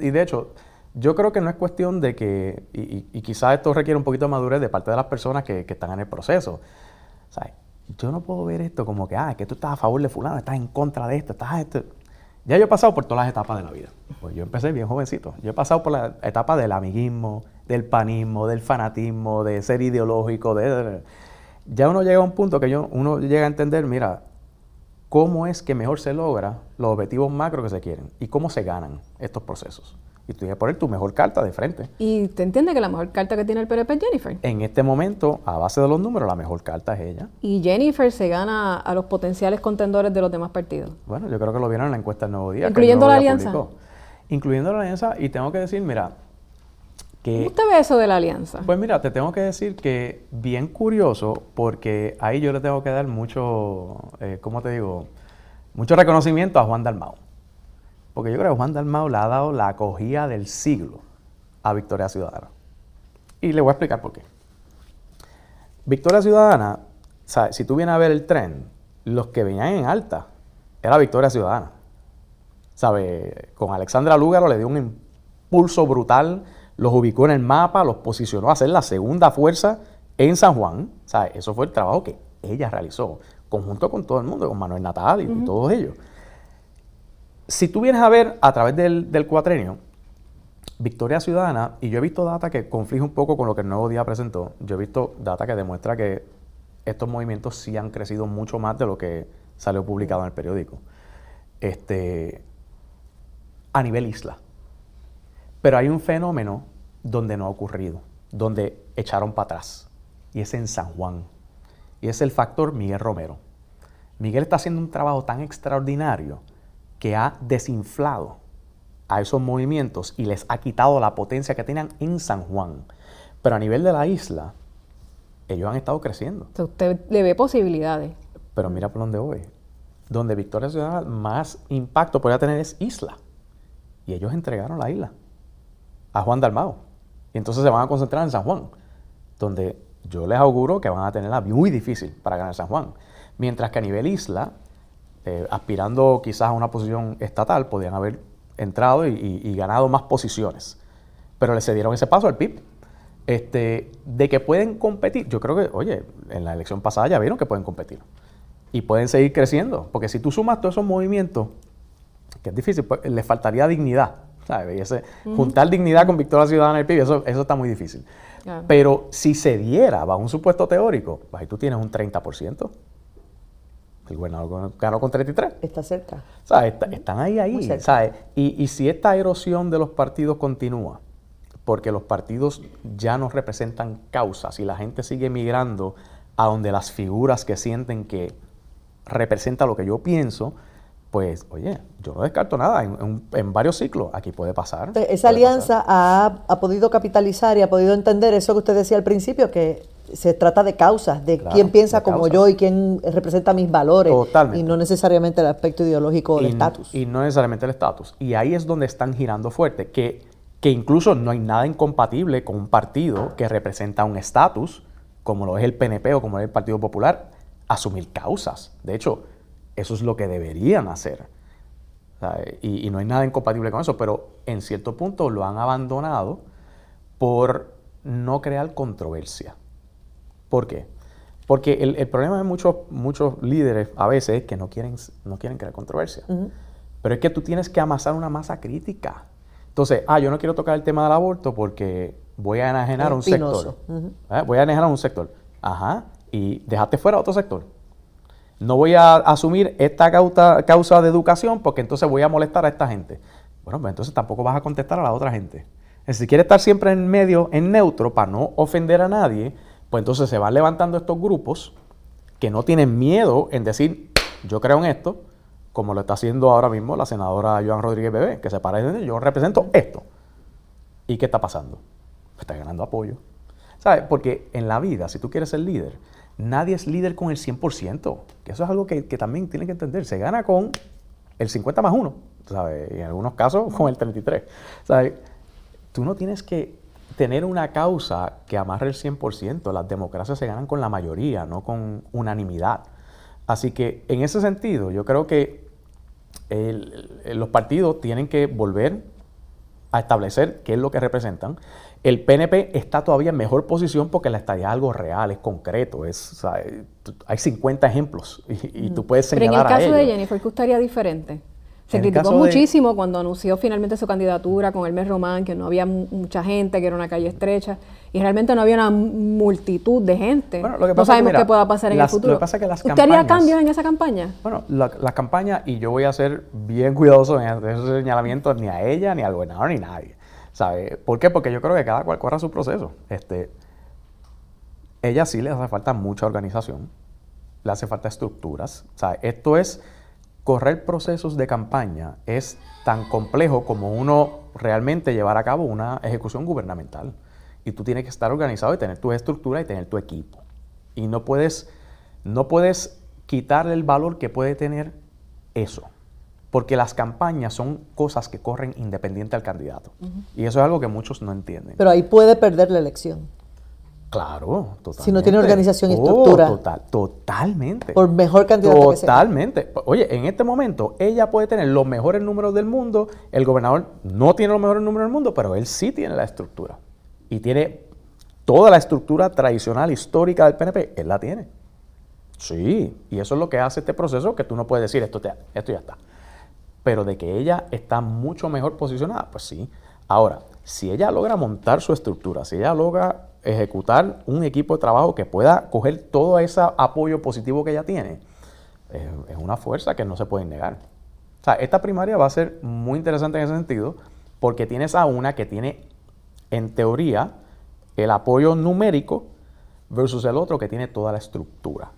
y de hecho, yo creo que no es cuestión de que, y, quizás esto requiere un poquito de madurez de parte de las personas que, están en el proceso. Sea, yo no puedo ver esto como que, ah, que tú estás a favor de fulano, estás en contra de esto, estás esto. Ya yo he pasado por todas las etapas de la vida. Pues yo empecé bien jovencito. Yo he pasado por la etapa del amiguismo, del panismo, del fanatismo, de ser ideológico, de... Ya uno llega a un punto que yo, uno llega a entender, mira, cómo es que mejor se logra los objetivos macro que se quieren y cómo se ganan estos procesos y tú tienes que poner tu mejor carta de frente. ¿Y te entiende que la mejor carta que tiene el PNP es Jennifer? En este momento, a base de los números, la mejor carta es ella. ¿Y Jennifer se gana a los potenciales contendores de los demás partidos? Bueno, yo creo que lo vieron en la encuesta del Nuevo Día. ¿Incluyendo la alianza? Incluyendo la alianza, y tengo que decir, mira, que... ¿Cómo usted ve eso de la alianza? Pues mira, te tengo que decir que bien curioso, porque ahí yo le tengo que dar mucho, eh, ¿cómo te digo? Mucho reconocimiento a Juan Dalmau. Porque yo creo que Juan Dalmau le ha dado la acogida del siglo a Victoria Ciudadana. Y le voy a explicar por qué. Victoria Ciudadana, si tú vienes a ver el tren, los que venían en alta era Victoria Ciudadana. ¿Sabe? Con Alexandra Lúgaro le dio un impulso brutal, los ubicó en el mapa, los posicionó a ser la segunda fuerza en San Juan. ¿Sabe? Eso fue el trabajo que ella realizó, conjunto con todo el mundo, con Manuel Natal y, todos ellos. Si tú vienes a ver a través del, del cuatrenio, Victoria Ciudadana, y yo he visto data que conflige un poco con lo que el Nuevo Día presentó, yo he visto data que demuestra que estos movimientos sí han crecido mucho más de lo que salió publicado en el periódico. Este, a nivel isla. Pero hay un fenómeno donde no ha ocurrido, donde echaron para atrás, y es en San Juan. Y es el factor Miguel Romero. Miguel está haciendo un trabajo tan extraordinario que ha desinflado a esos movimientos y les ha quitado la potencia que tenían en San Juan. Pero a nivel de la isla, ellos han estado creciendo. usted le ve posibilidades. Pero mira por dónde voy. Donde Victoria Ciudad más impacto podría tener es Isla. Y ellos entregaron la isla a Juan Dalmao. Y entonces se van a concentrar en San Juan, donde yo les auguro que van a tenerla muy difícil para ganar San Juan. Mientras que a nivel isla, eh, aspirando quizás a una posición estatal, podrían haber entrado y, ganado más posiciones. Pero le cedieron ese paso al PIB. Este, de que pueden competir, yo creo que, oye, en la elección pasada ya vieron que pueden competir. Y pueden seguir creciendo. Porque si tú sumas todos esos movimientos, que es difícil, pues, le faltaría dignidad. ¿sabes? Juntar dignidad con victoria ciudadana el PIB, eso, eso está muy difícil. Pero si se diera, bajo un supuesto teórico, pues ahí tú tienes un 30%. El gobernador ganó con 33. Está cerca. están ahí, ahí. Y, y si esta erosión de los partidos continúa, porque los partidos ya no representan causas y la gente sigue migrando a donde las figuras que sienten que representa lo que yo pienso, pues, oye, yo no descarto nada. En, varios ciclos aquí puede pasar. Esa alianza Ha, ha, podido capitalizar y ha podido entender eso que usted decía al principio, que se trata de causas, de quién piensa como yo y quién representa mis valores. Y no necesariamente el aspecto ideológico del estatus. Y no necesariamente el estatus. Y ahí es donde están girando fuerte, que, que incluso no hay nada incompatible con un partido que representa un estatus, como lo es el PNP o como es el Partido Popular, asumir causas. De hecho, eso es lo que deberían hacer. Y, y no hay nada incompatible con eso, pero en cierto punto lo han abandonado por no crear controversia. ¿Por qué? Porque el, problema de muchos, muchos líderes a veces es que no quieren, no quieren crear controversia. Pero es que tú tienes que amasar una masa crítica. Entonces, ah, yo no quiero tocar el tema del aborto porque voy a enajenar a un sector. ¿Eh? Voy a enajenar a un sector. Ajá. Y dejaste fuera otro sector. No voy a asumir esta causa, causa de educación porque entonces voy a molestar a esta gente. Bueno, pues entonces tampoco vas a contestar a la otra gente. Si quieres estar siempre en medio, en neutro, para no ofender a nadie, pues entonces se van levantando estos grupos que no tienen miedo en decir, yo creo en esto, como lo está haciendo ahora mismo la senadora Joan Rodríguez Bebé, que se dice, yo represento esto. ¿Y qué está pasando? Está ganando apoyo. ¿Sabes? Porque en la vida, si tú quieres ser líder, nadie es líder con el 100%, que eso es algo que, también tienen que entender. Se gana con el 50 más 1, ¿sabes? Y en algunos casos con el 33. ¿Sabes? Tú no tienes que tener una causa que amarre el 100%. Las democracias se ganan con la mayoría, no con unanimidad. Así que en ese sentido, yo creo que los partidos tienen que volver a establecer qué es lo que representan. El PNP está todavía en mejor posición porque la estadía es algo real, es concreto, es, hay 50 ejemplos y, tú puedes señalar Pero en el caso de Jennifer, ¿qué estaría diferente? Se criticó muchísimo cuando anunció finalmente su candidatura con Hermes Román, que no había mucha gente, que era una calle estrecha, y realmente no había una multitud de gente. no sabemos qué pueda pasar en el futuro. ¿Usted haría cambios en esa campaña? Bueno, las la campañas, y yo voy a ser bien cuidadoso en esos señalamientos, ni a ella, ni al gobernador, ni a nadie. ¿Sabe? ¿Por qué? Porque yo creo que cada cual corra su proceso. Este, ella sí le hace falta mucha organización, le hace falta estructuras. O esto es correr procesos de campaña es tan complejo como uno realmente llevar a cabo una ejecución gubernamental. Y tú tienes que estar organizado y tener tu estructura y tener tu equipo. Y no puedes, no puedes quitarle el valor que puede tener eso. Porque las campañas son cosas que corren independiente al candidato. Y eso es algo que muchos no entienden. Pero ahí puede perder la elección. Claro, totalmente. Si no tiene organización y oh, estructura. Total, totalmente. Por mejor cantidad Totalmente. Oye, en este momento ella puede tener los mejores números del mundo, el gobernador no tiene los mejores números del mundo, pero él sí tiene la estructura. Y tiene toda la estructura tradicional, histórica del PNP, él la tiene. Sí, y eso es lo que hace este proceso, que tú no puedes decir, esto, esto ya está. Pero de que ella está mucho mejor posicionada, pues sí. Ahora, si ella logra montar su estructura, si ella logra ejecutar un equipo de trabajo que pueda coger todo ese apoyo positivo que ella tiene, es una fuerza que no se puede negar. O sea, esta primaria va a ser muy interesante en ese sentido, porque tienes a una que tiene, en teoría, el apoyo numérico versus el otro que tiene toda la estructura.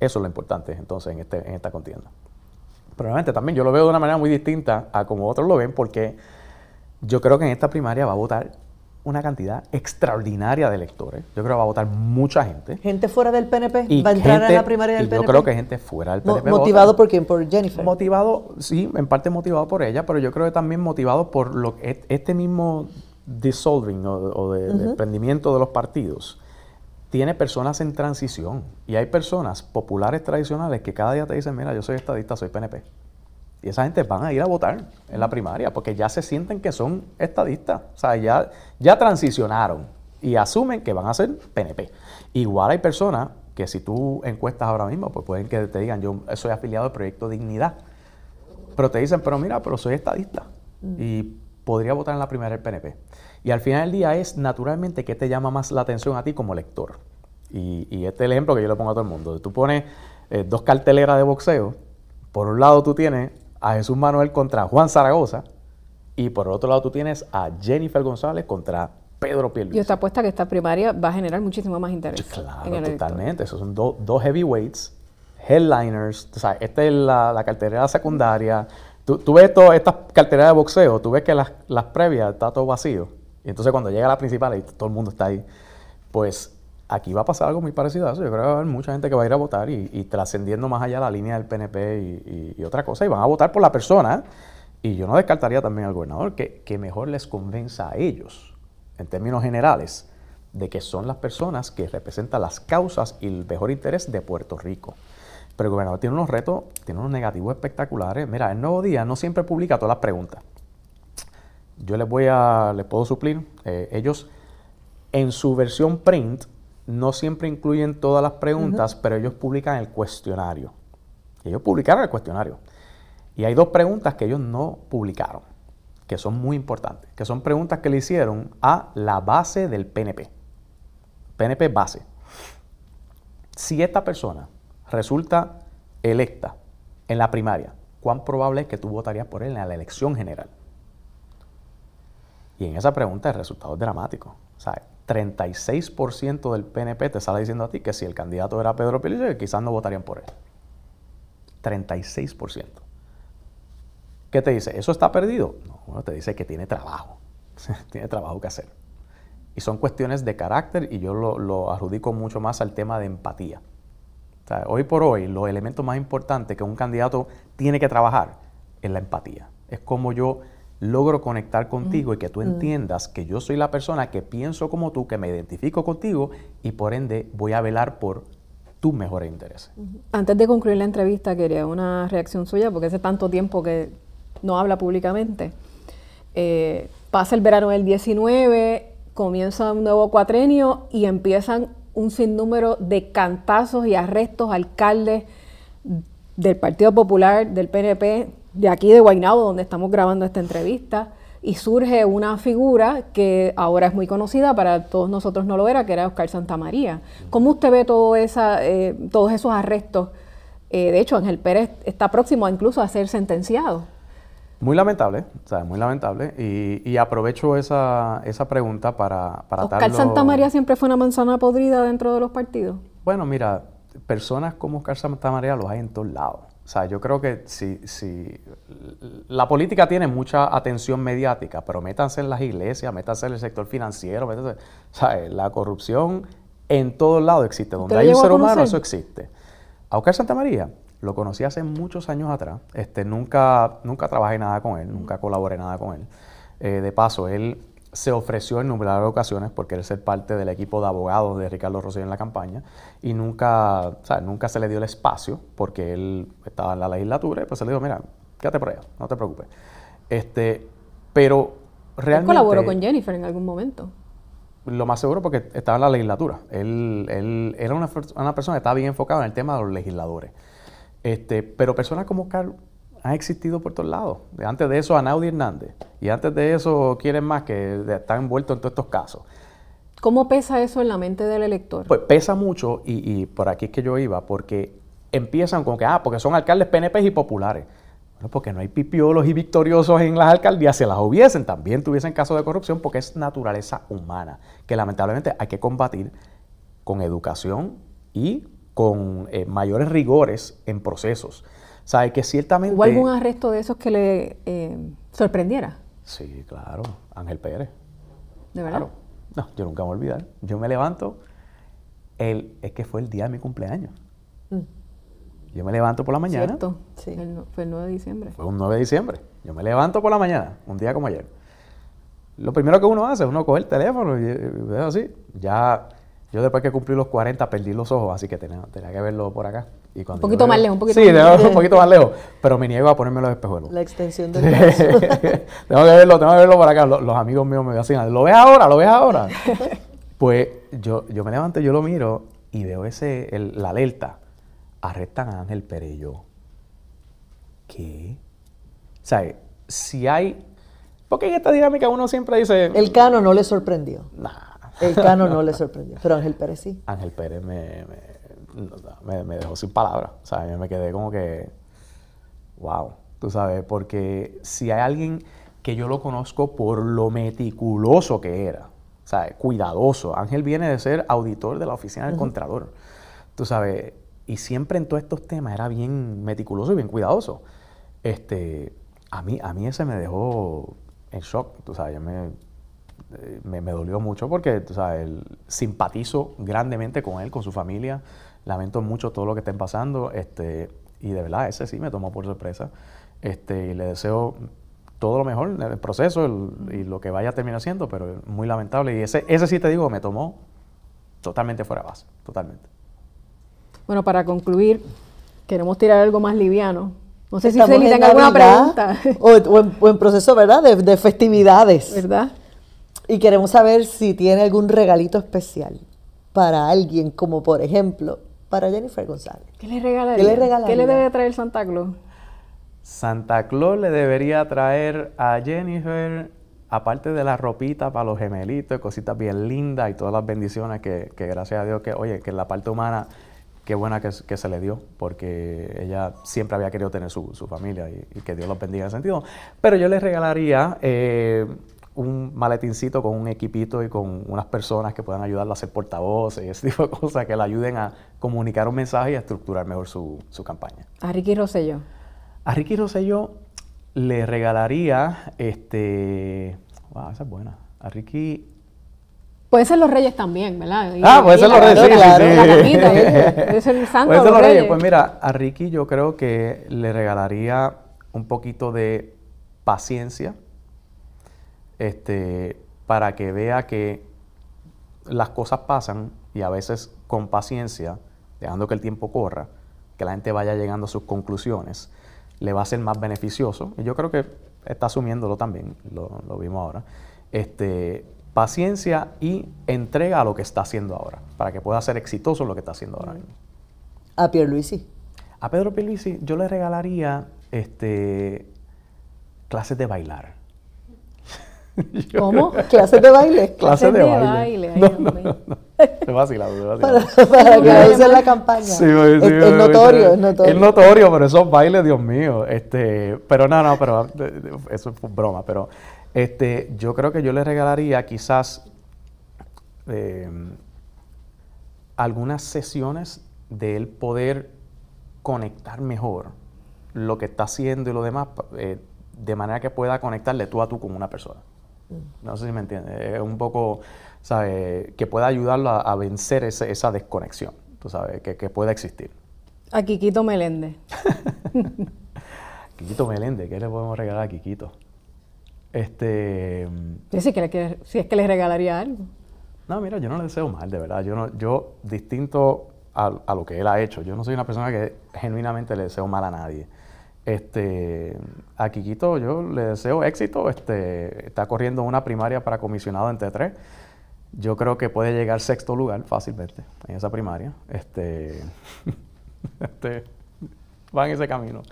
Eso es lo importante entonces en, este, en esta contienda. Probablemente también yo lo veo de una manera muy distinta a como otros lo ven, porque yo creo que en esta primaria va a votar una cantidad extraordinaria de electores. Yo creo que va a votar mucha gente. ¿Gente fuera del PNP? ¿Va a entrar en la primaria del PNP? Yo creo que gente fuera del PNP. ¿Motivado por quién? ¿Por Jennifer? Motivado, sí, en parte motivado por ella, pero yo creo que también motivado por lo, este mismo dissolving o, de, emprendimiento de los partidos. Tiene personas en transición y hay personas populares tradicionales que cada día te dicen, mira, yo soy estadista, soy PNP. Y esa gente van a ir a votar en la primaria porque ya se sienten que son estadistas. O sea, ya, ya transicionaron y asumen que van a ser PNP. Igual hay personas que si tú encuestas ahora mismo, pues pueden que te digan, yo soy afiliado al Proyecto Dignidad. Pero te dicen, pero mira, pero soy estadista. Mm. Y podría votar en la primaria del PNP. Y al final del día es naturalmente qué te llama más la atención a ti como lector. Y, este es el ejemplo que yo le pongo a todo el mundo. Tú pones eh, dos carteleras de boxeo. Por un lado tú tienes a Jesús Manuel contra Juan Zaragoza y por el otro lado tú tienes a Jennifer González contra Pedro Pierluisi. Y esta apuesta que esta primaria va a generar muchísimo más interés. Claro, totalmente. Esos son dos heavyweights, headliners. O sea, esta es la, la cartera secundaria. Tú, ves todas estas carteras de boxeo, tú ves que las, las previas está todo vacío. Y entonces cuando llega la principal y todo el mundo está ahí, pues Aquí va a pasar algo muy parecido. Yo creo que va a haber mucha gente que va a ir a votar y, trascendiendo más allá la línea del PNP y, otra cosa, y van a votar por la persona. Y yo no descartaría también al gobernador que, que mejor les convenza a ellos, en términos generales, de que son las personas que representan las causas y el mejor interés de Puerto Rico. Pero el gobernador tiene unos retos, tiene unos negativos espectaculares. Mira, el Nuevo Día no siempre publica todas las preguntas. Yo les voy a, les puedo suplir. Eh, ellos, en su versión print, no siempre incluyen todas las preguntas, pero ellos publican el cuestionario. Ellos publicaron el cuestionario. Y hay dos preguntas que ellos no publicaron, que son muy importantes, que son preguntas que le hicieron a la base del PNP. PNP base. Si esta persona resulta electa en la primaria, ¿cuán probable es que tú votarías por él en la elección general? Y en esa pregunta el resultado es dramático. O 36% del PNP te sale diciendo a ti que si el candidato era Pedro Pérez, quizás no votarían por él. 36%. ¿Qué te dice? ¿Eso está perdido? No, te dice que tiene trabajo. <laughs> tiene trabajo que hacer. Y son cuestiones de carácter y yo lo adjudico mucho más al tema de empatía. hoy por hoy, los elementos más importantes que un candidato tiene que trabajar es la empatía. Es como yo logro conectar contigo y que tú mm. entiendas que yo soy la persona que pienso como tú, que me identifico contigo y por ende voy a velar por tus mejores intereses. Antes de concluir la entrevista, quería una reacción suya, porque hace tanto tiempo que no habla públicamente. Eh, pasa el verano del 19, comienza un nuevo cuatrenio y empiezan un sinnúmero de cantazos y arrestos alcaldes del Partido Popular, del PNP, de aquí de Guaynabo, donde estamos grabando esta entrevista, y surge una figura que ahora es muy conocida, para todos nosotros no lo era, que era Oscar Santamaría. ¿Cómo usted ve todo esa, eh, todos esos arrestos? Eh, de hecho, Ángel Pérez está próximo incluso a ser sentenciado. Muy lamentable, o sea, muy lamentable. Y, aprovecho esa, esa, pregunta para, para ¿Oscar Santamaría siempre fue una manzana podrida dentro de los partidos? Bueno, mira, personas como Oscar Santamaría los hay en todos lados. O sea, yo creo que si, si la política tiene mucha atención mediática, pero métanse en las iglesias, métanse en el sector financiero, métanse, la corrupción en todos lados existe. Donde hay un ser humano, eso existe. A Oscar Santa María lo conocí hace muchos años atrás. Este, nunca, nunca trabajé nada con él, nunca colaboré nada con él. Eh, de paso, él se ofreció en numerosas ocasiones por querer ser parte del equipo de abogados de Ricardo Rosselló en la campaña y nunca, o sea, nunca se le dio el espacio porque él estaba en la legislatura y pues se le dijo, mira, quédate por allá, no te preocupes. Este, pero realmente... Él colaboró con Jennifer en algún momento. Lo más seguro porque estaba en la legislatura. Él, él era una, una, persona que estaba bien enfocada en el tema de los legisladores. Este, pero personas como Carl han existido por todos lados. Antes de eso, Anaudi Hernández. Y antes de eso, quieren más que están envueltos en todos estos casos. ¿Cómo pesa eso en la mente del elector? Pues pesa mucho, y, por aquí es que yo iba, porque empiezan con que, ah, porque son alcaldes PNP y populares. Bueno, porque no hay pipiolos y victoriosos en las alcaldías, si las hubiesen, también tuviesen casos de corrupción, porque es naturaleza humana, que lamentablemente hay que combatir con educación y con eh, mayores rigores en procesos. ¿Sabe que ciertamente... ¿Hubo algún arresto de esos que le eh, sorprendiera? Sí, claro. Ángel Pérez. ¿De verdad? No, yo nunca me voy a olvidar. Yo me levanto, el, es que fue el día de mi cumpleaños. Mm. Yo me levanto por la mañana. Cierto, sí. fue el 9 de diciembre. Fue un 9 de diciembre. Yo me levanto por la mañana, un día como ayer. Lo primero que uno hace es uno coge el teléfono y, y así. Ya yo después que cumplí los 40 perdí los ojos, así que tenía, tenía que verlo por acá. Y un poquito más lejos, un poquito sí, más lejos. un poquito más lejos, pero me niego a ponerme los espejuelos. La extensión <laughs> del brazo. <laughs> tengo que verlo, tengo que verlo por acá. Los, amigos míos me decían, ¿lo ves ahora? ¿Lo ves ahora? <laughs> pues yo, yo me levanto, yo lo miro y veo ese, la alerta. Arrestan a Ángel Pérez yo. ¿Qué? O sea, si hay... Porque en esta dinámica uno siempre dice... El cano no le sorprendió. Nah el Cano no le sorprendió, pero Ángel Pérez sí. Ángel Pérez me, me, dejó sin palabras. O sea, yo me quedé como que, wow, tú sabes, porque si hay alguien que yo lo conozco por lo meticuloso que era, o sea, cuidadoso. Ángel viene de ser auditor de la oficina del Contralor, tú sabes, y siempre en todos estos temas era bien meticuloso y bien cuidadoso. Este, a mí, a mí ese me dejó en shock, tú sabes, yo me me, dolió mucho porque, tú sabes, simpatizo grandemente con él, con su familia. Lamento mucho todo lo que estén pasando. Este, y de verdad, ese sí me tomó por sorpresa. Este, y le deseo todo lo mejor en el proceso y lo que vaya a terminar siendo, pero muy lamentable. Y ese, ese sí te digo, me tomó totalmente fuera de base, totalmente. Bueno, para concluir, queremos tirar algo más liviano. No sé si se tenga alguna pregunta. <laughs> O, en, proceso, ¿verdad? De, de festividades. ¿Verdad? Y queremos saber si tiene algún regalito especial para alguien, como por ejemplo para Jennifer González. ¿Qué le regalaría? ¿Qué le, ¿Qué le debe traer Santa Claus? Santa Claus le debería traer a Jennifer, aparte de la ropita para los gemelitos, cositas bien lindas y todas las bendiciones que, gracias a Dios que, oye, que en la parte humana, qué buena que, se le dio, porque ella siempre había querido tener su, familia y, que Dios los bendiga en ese sentido. Pero yo le regalaría eh, un maletincito con un equipito y con unas personas que puedan ayudarla a hacer portavoces y ese <laughs> tipo de cosas que le ayuden a comunicar un mensaje y a estructurar mejor su, campaña. ¿A Ricky Rosselló? A Ricky Rosselló le regalaría, este, wow, esa es buena. A Ricky... Puede ser los reyes también, ¿verdad? ah, puede ser los reyes, sí, claro. <laughs> Puede ser el santo Puede ser los reyes. Pues mira, a Ricky yo creo que le regalaría un poquito de paciencia, este, para que vea que las cosas pasan y a veces con paciencia, dejando que el tiempo corra, que la gente vaya llegando a sus conclusiones, le va a ser más beneficioso. Y yo creo que está asumiéndolo también, lo, vimos ahora. Este, paciencia y entrega a lo que está haciendo ahora, para que pueda ser exitoso en lo que está haciendo ahora mismo. A Pierluisi. A Pedro Pierluisi yo le regalaría este, clases de bailar. <laughs> ¿Cómo? ¿Clases de baile? <laughs> Clases de, baile. no, no, no, Me vacilado, <laughs> Para, para que en la campaña. Sí, es, es, notorio, es notorio. Es notorio, pero esos bailes, Dios mío. Este, pero no, no, pero eso fue broma. Pero este, yo creo que yo le regalaría quizás eh, algunas sesiones de él poder conectar mejor lo que está haciendo y lo demás, eh, de manera que pueda conectarle tú a tú con una persona. No sé si me entiendes. Es un poco, ¿sabes? Que pueda ayudarlo a, vencer esa desconexión, tú sabes, que, pueda existir. A Quiquito Meléndez. Quiquito <laughs> Meléndez, ¿qué le podemos regalar a Quiquito? Este. Si, que si es que le regalaría algo. No, mira, yo no le deseo mal, de verdad. Yo, no, yo distinto a, a, lo que él ha hecho, yo no soy una persona que genuinamente le deseo mal a nadie. Este, a Quiquito yo le deseo éxito. Este, está corriendo una primaria para comisionado en T3. Yo creo que puede llegar sexto lugar fácilmente en esa primaria. Este, <laughs> este, va en ese camino.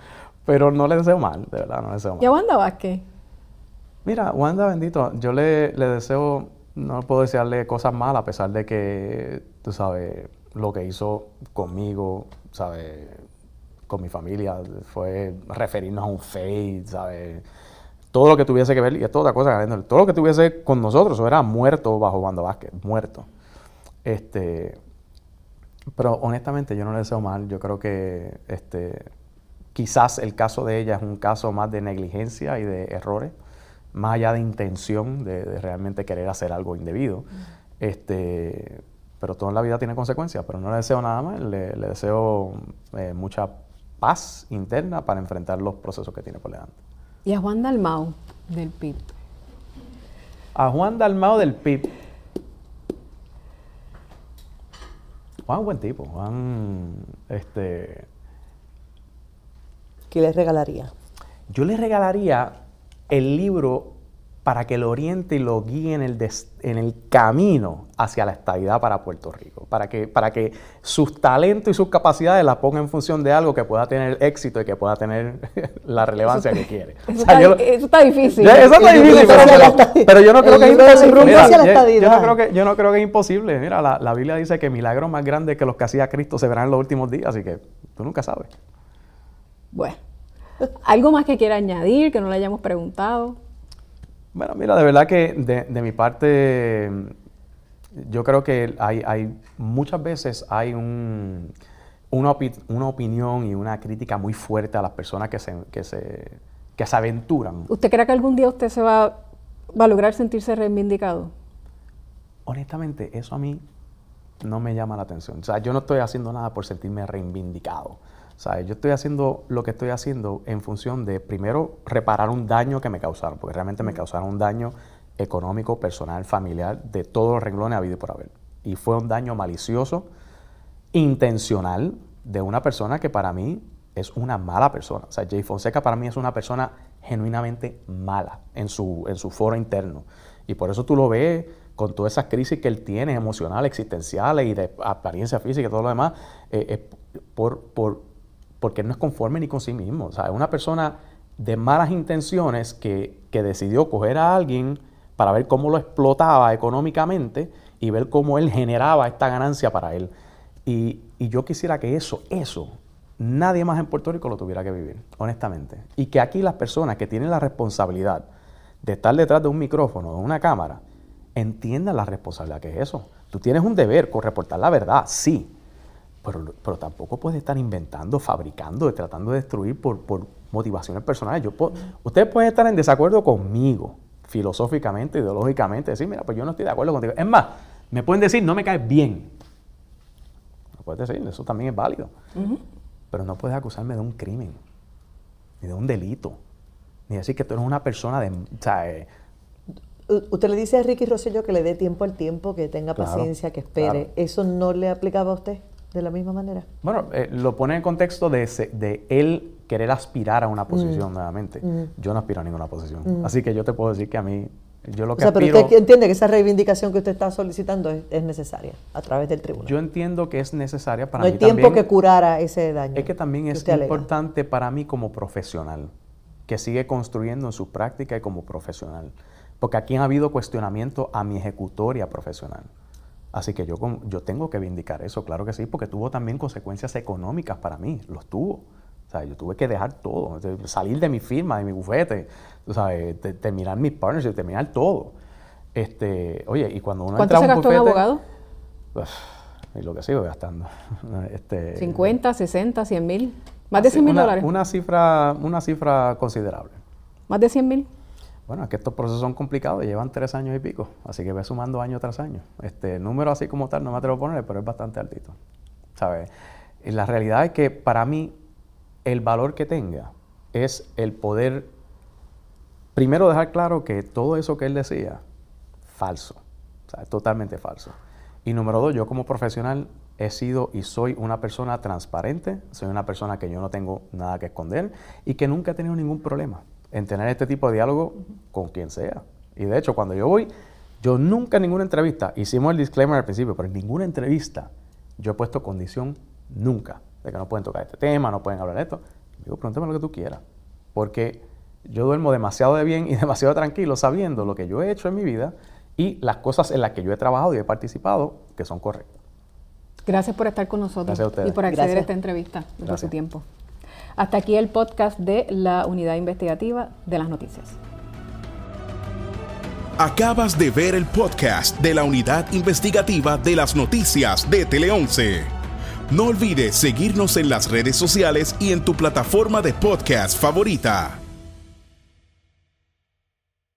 Pero no le deseo mal, de verdad, no le deseo mal. ¿Y a Wanda Vázquez? Mira, Wanda, bendito, yo le, le deseo, no puedo desearle cosas malas a pesar de que, tú sabes, lo que hizo conmigo, ¿sabes? Con mi familia, fue referirnos a un fade, ¿sabes? Todo lo que tuviese que ver, y es toda cosa, todo lo que tuviese con nosotros, eso era muerto bajo Wanda Vázquez, muerto. Este, pero honestamente yo no le deseo mal, yo creo que este, quizás el caso de ella es un caso más de negligencia y de errores, más allá de intención de, realmente querer hacer algo indebido. Este, pero todo en la vida tiene consecuencias, pero no le deseo nada más, le, deseo eh, mucha paz interna para enfrentar los procesos que tiene por delante. ¿Y a Juan Dalmau del PIB? A Juan Dalmau del PIB. Juan es un buen tipo. Juan, este... ¿Qué le regalaría? Yo le regalaría el libro para que lo oriente y lo guíe en el, en el camino hacia la estabilidad para Puerto Rico, para que, para que sus talentos y sus capacidades las ponga en función de algo que pueda tener éxito y que pueda tener <laughs> la relevancia que quiere. Eso, está, difícil. eso está difícil, pero, yo no creo que es imposible. yo, no creo que, yo no creo que es imposible. Mira, la, la Biblia dice que milagros más grandes que los que hacía Cristo se verán en los últimos días, así que tú nunca sabes. Bueno, <laughs> ¿algo más que quiera añadir que no le hayamos preguntado? Bueno, mira, de verdad que de, mi parte, yo creo que hay, hay muchas veces hay un, una, una, opinión y una crítica muy fuerte a las personas que se, que se, que se aventuran. ¿Usted cree que algún día usted se va, va a lograr sentirse reivindicado? Honestamente, eso a mí no me llama la atención. O sea, yo no estoy haciendo nada por sentirme reivindicado. Yo estoy haciendo lo que estoy haciendo en función de, primero, reparar un daño que me causaron, porque realmente me causaron un daño económico, personal, familiar, de todos los renglones habido por haber. Y fue un daño malicioso, intencional, de una persona que para mí es una mala persona. O sea, Jay Fonseca para mí es una persona genuinamente mala en su, en su foro interno. Y por eso tú lo ves con todas esas crisis que él tiene, emocionales, existenciales y de apariencia física y todo lo demás, eh, por, por porque no es conforme ni con sí mismo. O sea, es una persona de malas intenciones que, decidió coger a alguien para ver cómo lo explotaba económicamente y ver cómo él generaba esta ganancia para él. Y, yo quisiera que eso, eso, nadie más en Puerto Rico lo tuviera que vivir, honestamente. Y que aquí las personas que tienen la responsabilidad de estar detrás de un micrófono, de una cámara, entiendan la responsabilidad que es eso. Tú tienes un deber con reportar la verdad, sí, pero, pero, tampoco puede estar inventando, fabricando, tratando de destruir por, por motivaciones personales. Yo ustedes pueden estar en desacuerdo conmigo, filosóficamente, ideológicamente, decir, mira, pues yo no estoy de acuerdo contigo. Es más, me pueden decir, no me caes bien. Lo puedes decir, eso también es válido. Pero no puedes acusarme de un crimen, ni de un delito, ni decir que tú eres una persona de... O sea, eh, Usted le dice a Ricky Rosselló que le dé tiempo al tiempo, que tenga paciencia, que espere. ¿Eso no le aplicaba a usted? De la misma manera. Bueno, eh, lo pone en contexto de, de él querer aspirar a una posición mm. nuevamente. Mm. Yo no aspiro a ninguna posición. Mm. Así que yo te puedo decir que a mí, yo lo que o sea, pero usted entiende que esa reivindicación que usted está solicitando es, necesaria a través del tribunal. Yo entiendo que es necesaria para no mí hay tiempo que curara ese daño. Es que también es importante para mí como profesional, que sigue construyendo en su práctica y como profesional. Porque aquí ha habido cuestionamiento a mi ejecutoria profesional. Así que yo, yo tengo que vindicar eso, claro que sí, porque tuvo también consecuencias económicas para mí, los tuvo. O sea, yo tuve que dejar todo, salir de mi firma, de mi bufete, terminar mis partnerships, terminar todo. Este, oye, y cuando uno entra a un se gastó un abogado? Pues, y lo que sigo gastando. <laughs> Este, 50, 60, 100 mil. Más de 100 mil dólares. Una cifra, una cifra considerable. ¿Más de 100 mil? Bueno, es que estos procesos son complicados, llevan tres años y pico, así que ve sumando año tras año. Este número así como tal no me atrevo a ponerle, pero es bastante altito. ¿Sabes? Y la realidad es que para mí el valor que tenga es el poder primero dejar claro que todo eso que él decía, falso. O sea, totalmente falso. Y número dos, yo como profesional he sido y soy una persona transparente, soy una persona que yo no tengo nada que esconder y que nunca he tenido ningún problema en tener este tipo de diálogo con quien sea. Y de hecho, cuando yo voy, yo nunca en ninguna entrevista, hicimos el disclaimer al principio, pero en ninguna entrevista yo he puesto condición nunca de que no pueden tocar este tema, no pueden hablar de esto. Digo, pregúntame lo que tú quieras. Porque yo duermo demasiado de bien y <laughs> demasiado tranquilo sabiendo lo que yo he hecho en mi vida y las cosas en las que yo he trabajado y he participado que son correctas. Gracias por estar con nosotros y por acceder a esta entrevista por su tiempo. Hasta aquí el podcast de la Unidad Investigativa de las Noticias. Acabas de ver el podcast de la Unidad Investigativa de las Noticias de Tele 11. No olvides seguirnos en las redes sociales y en tu plataforma de podcast favorita.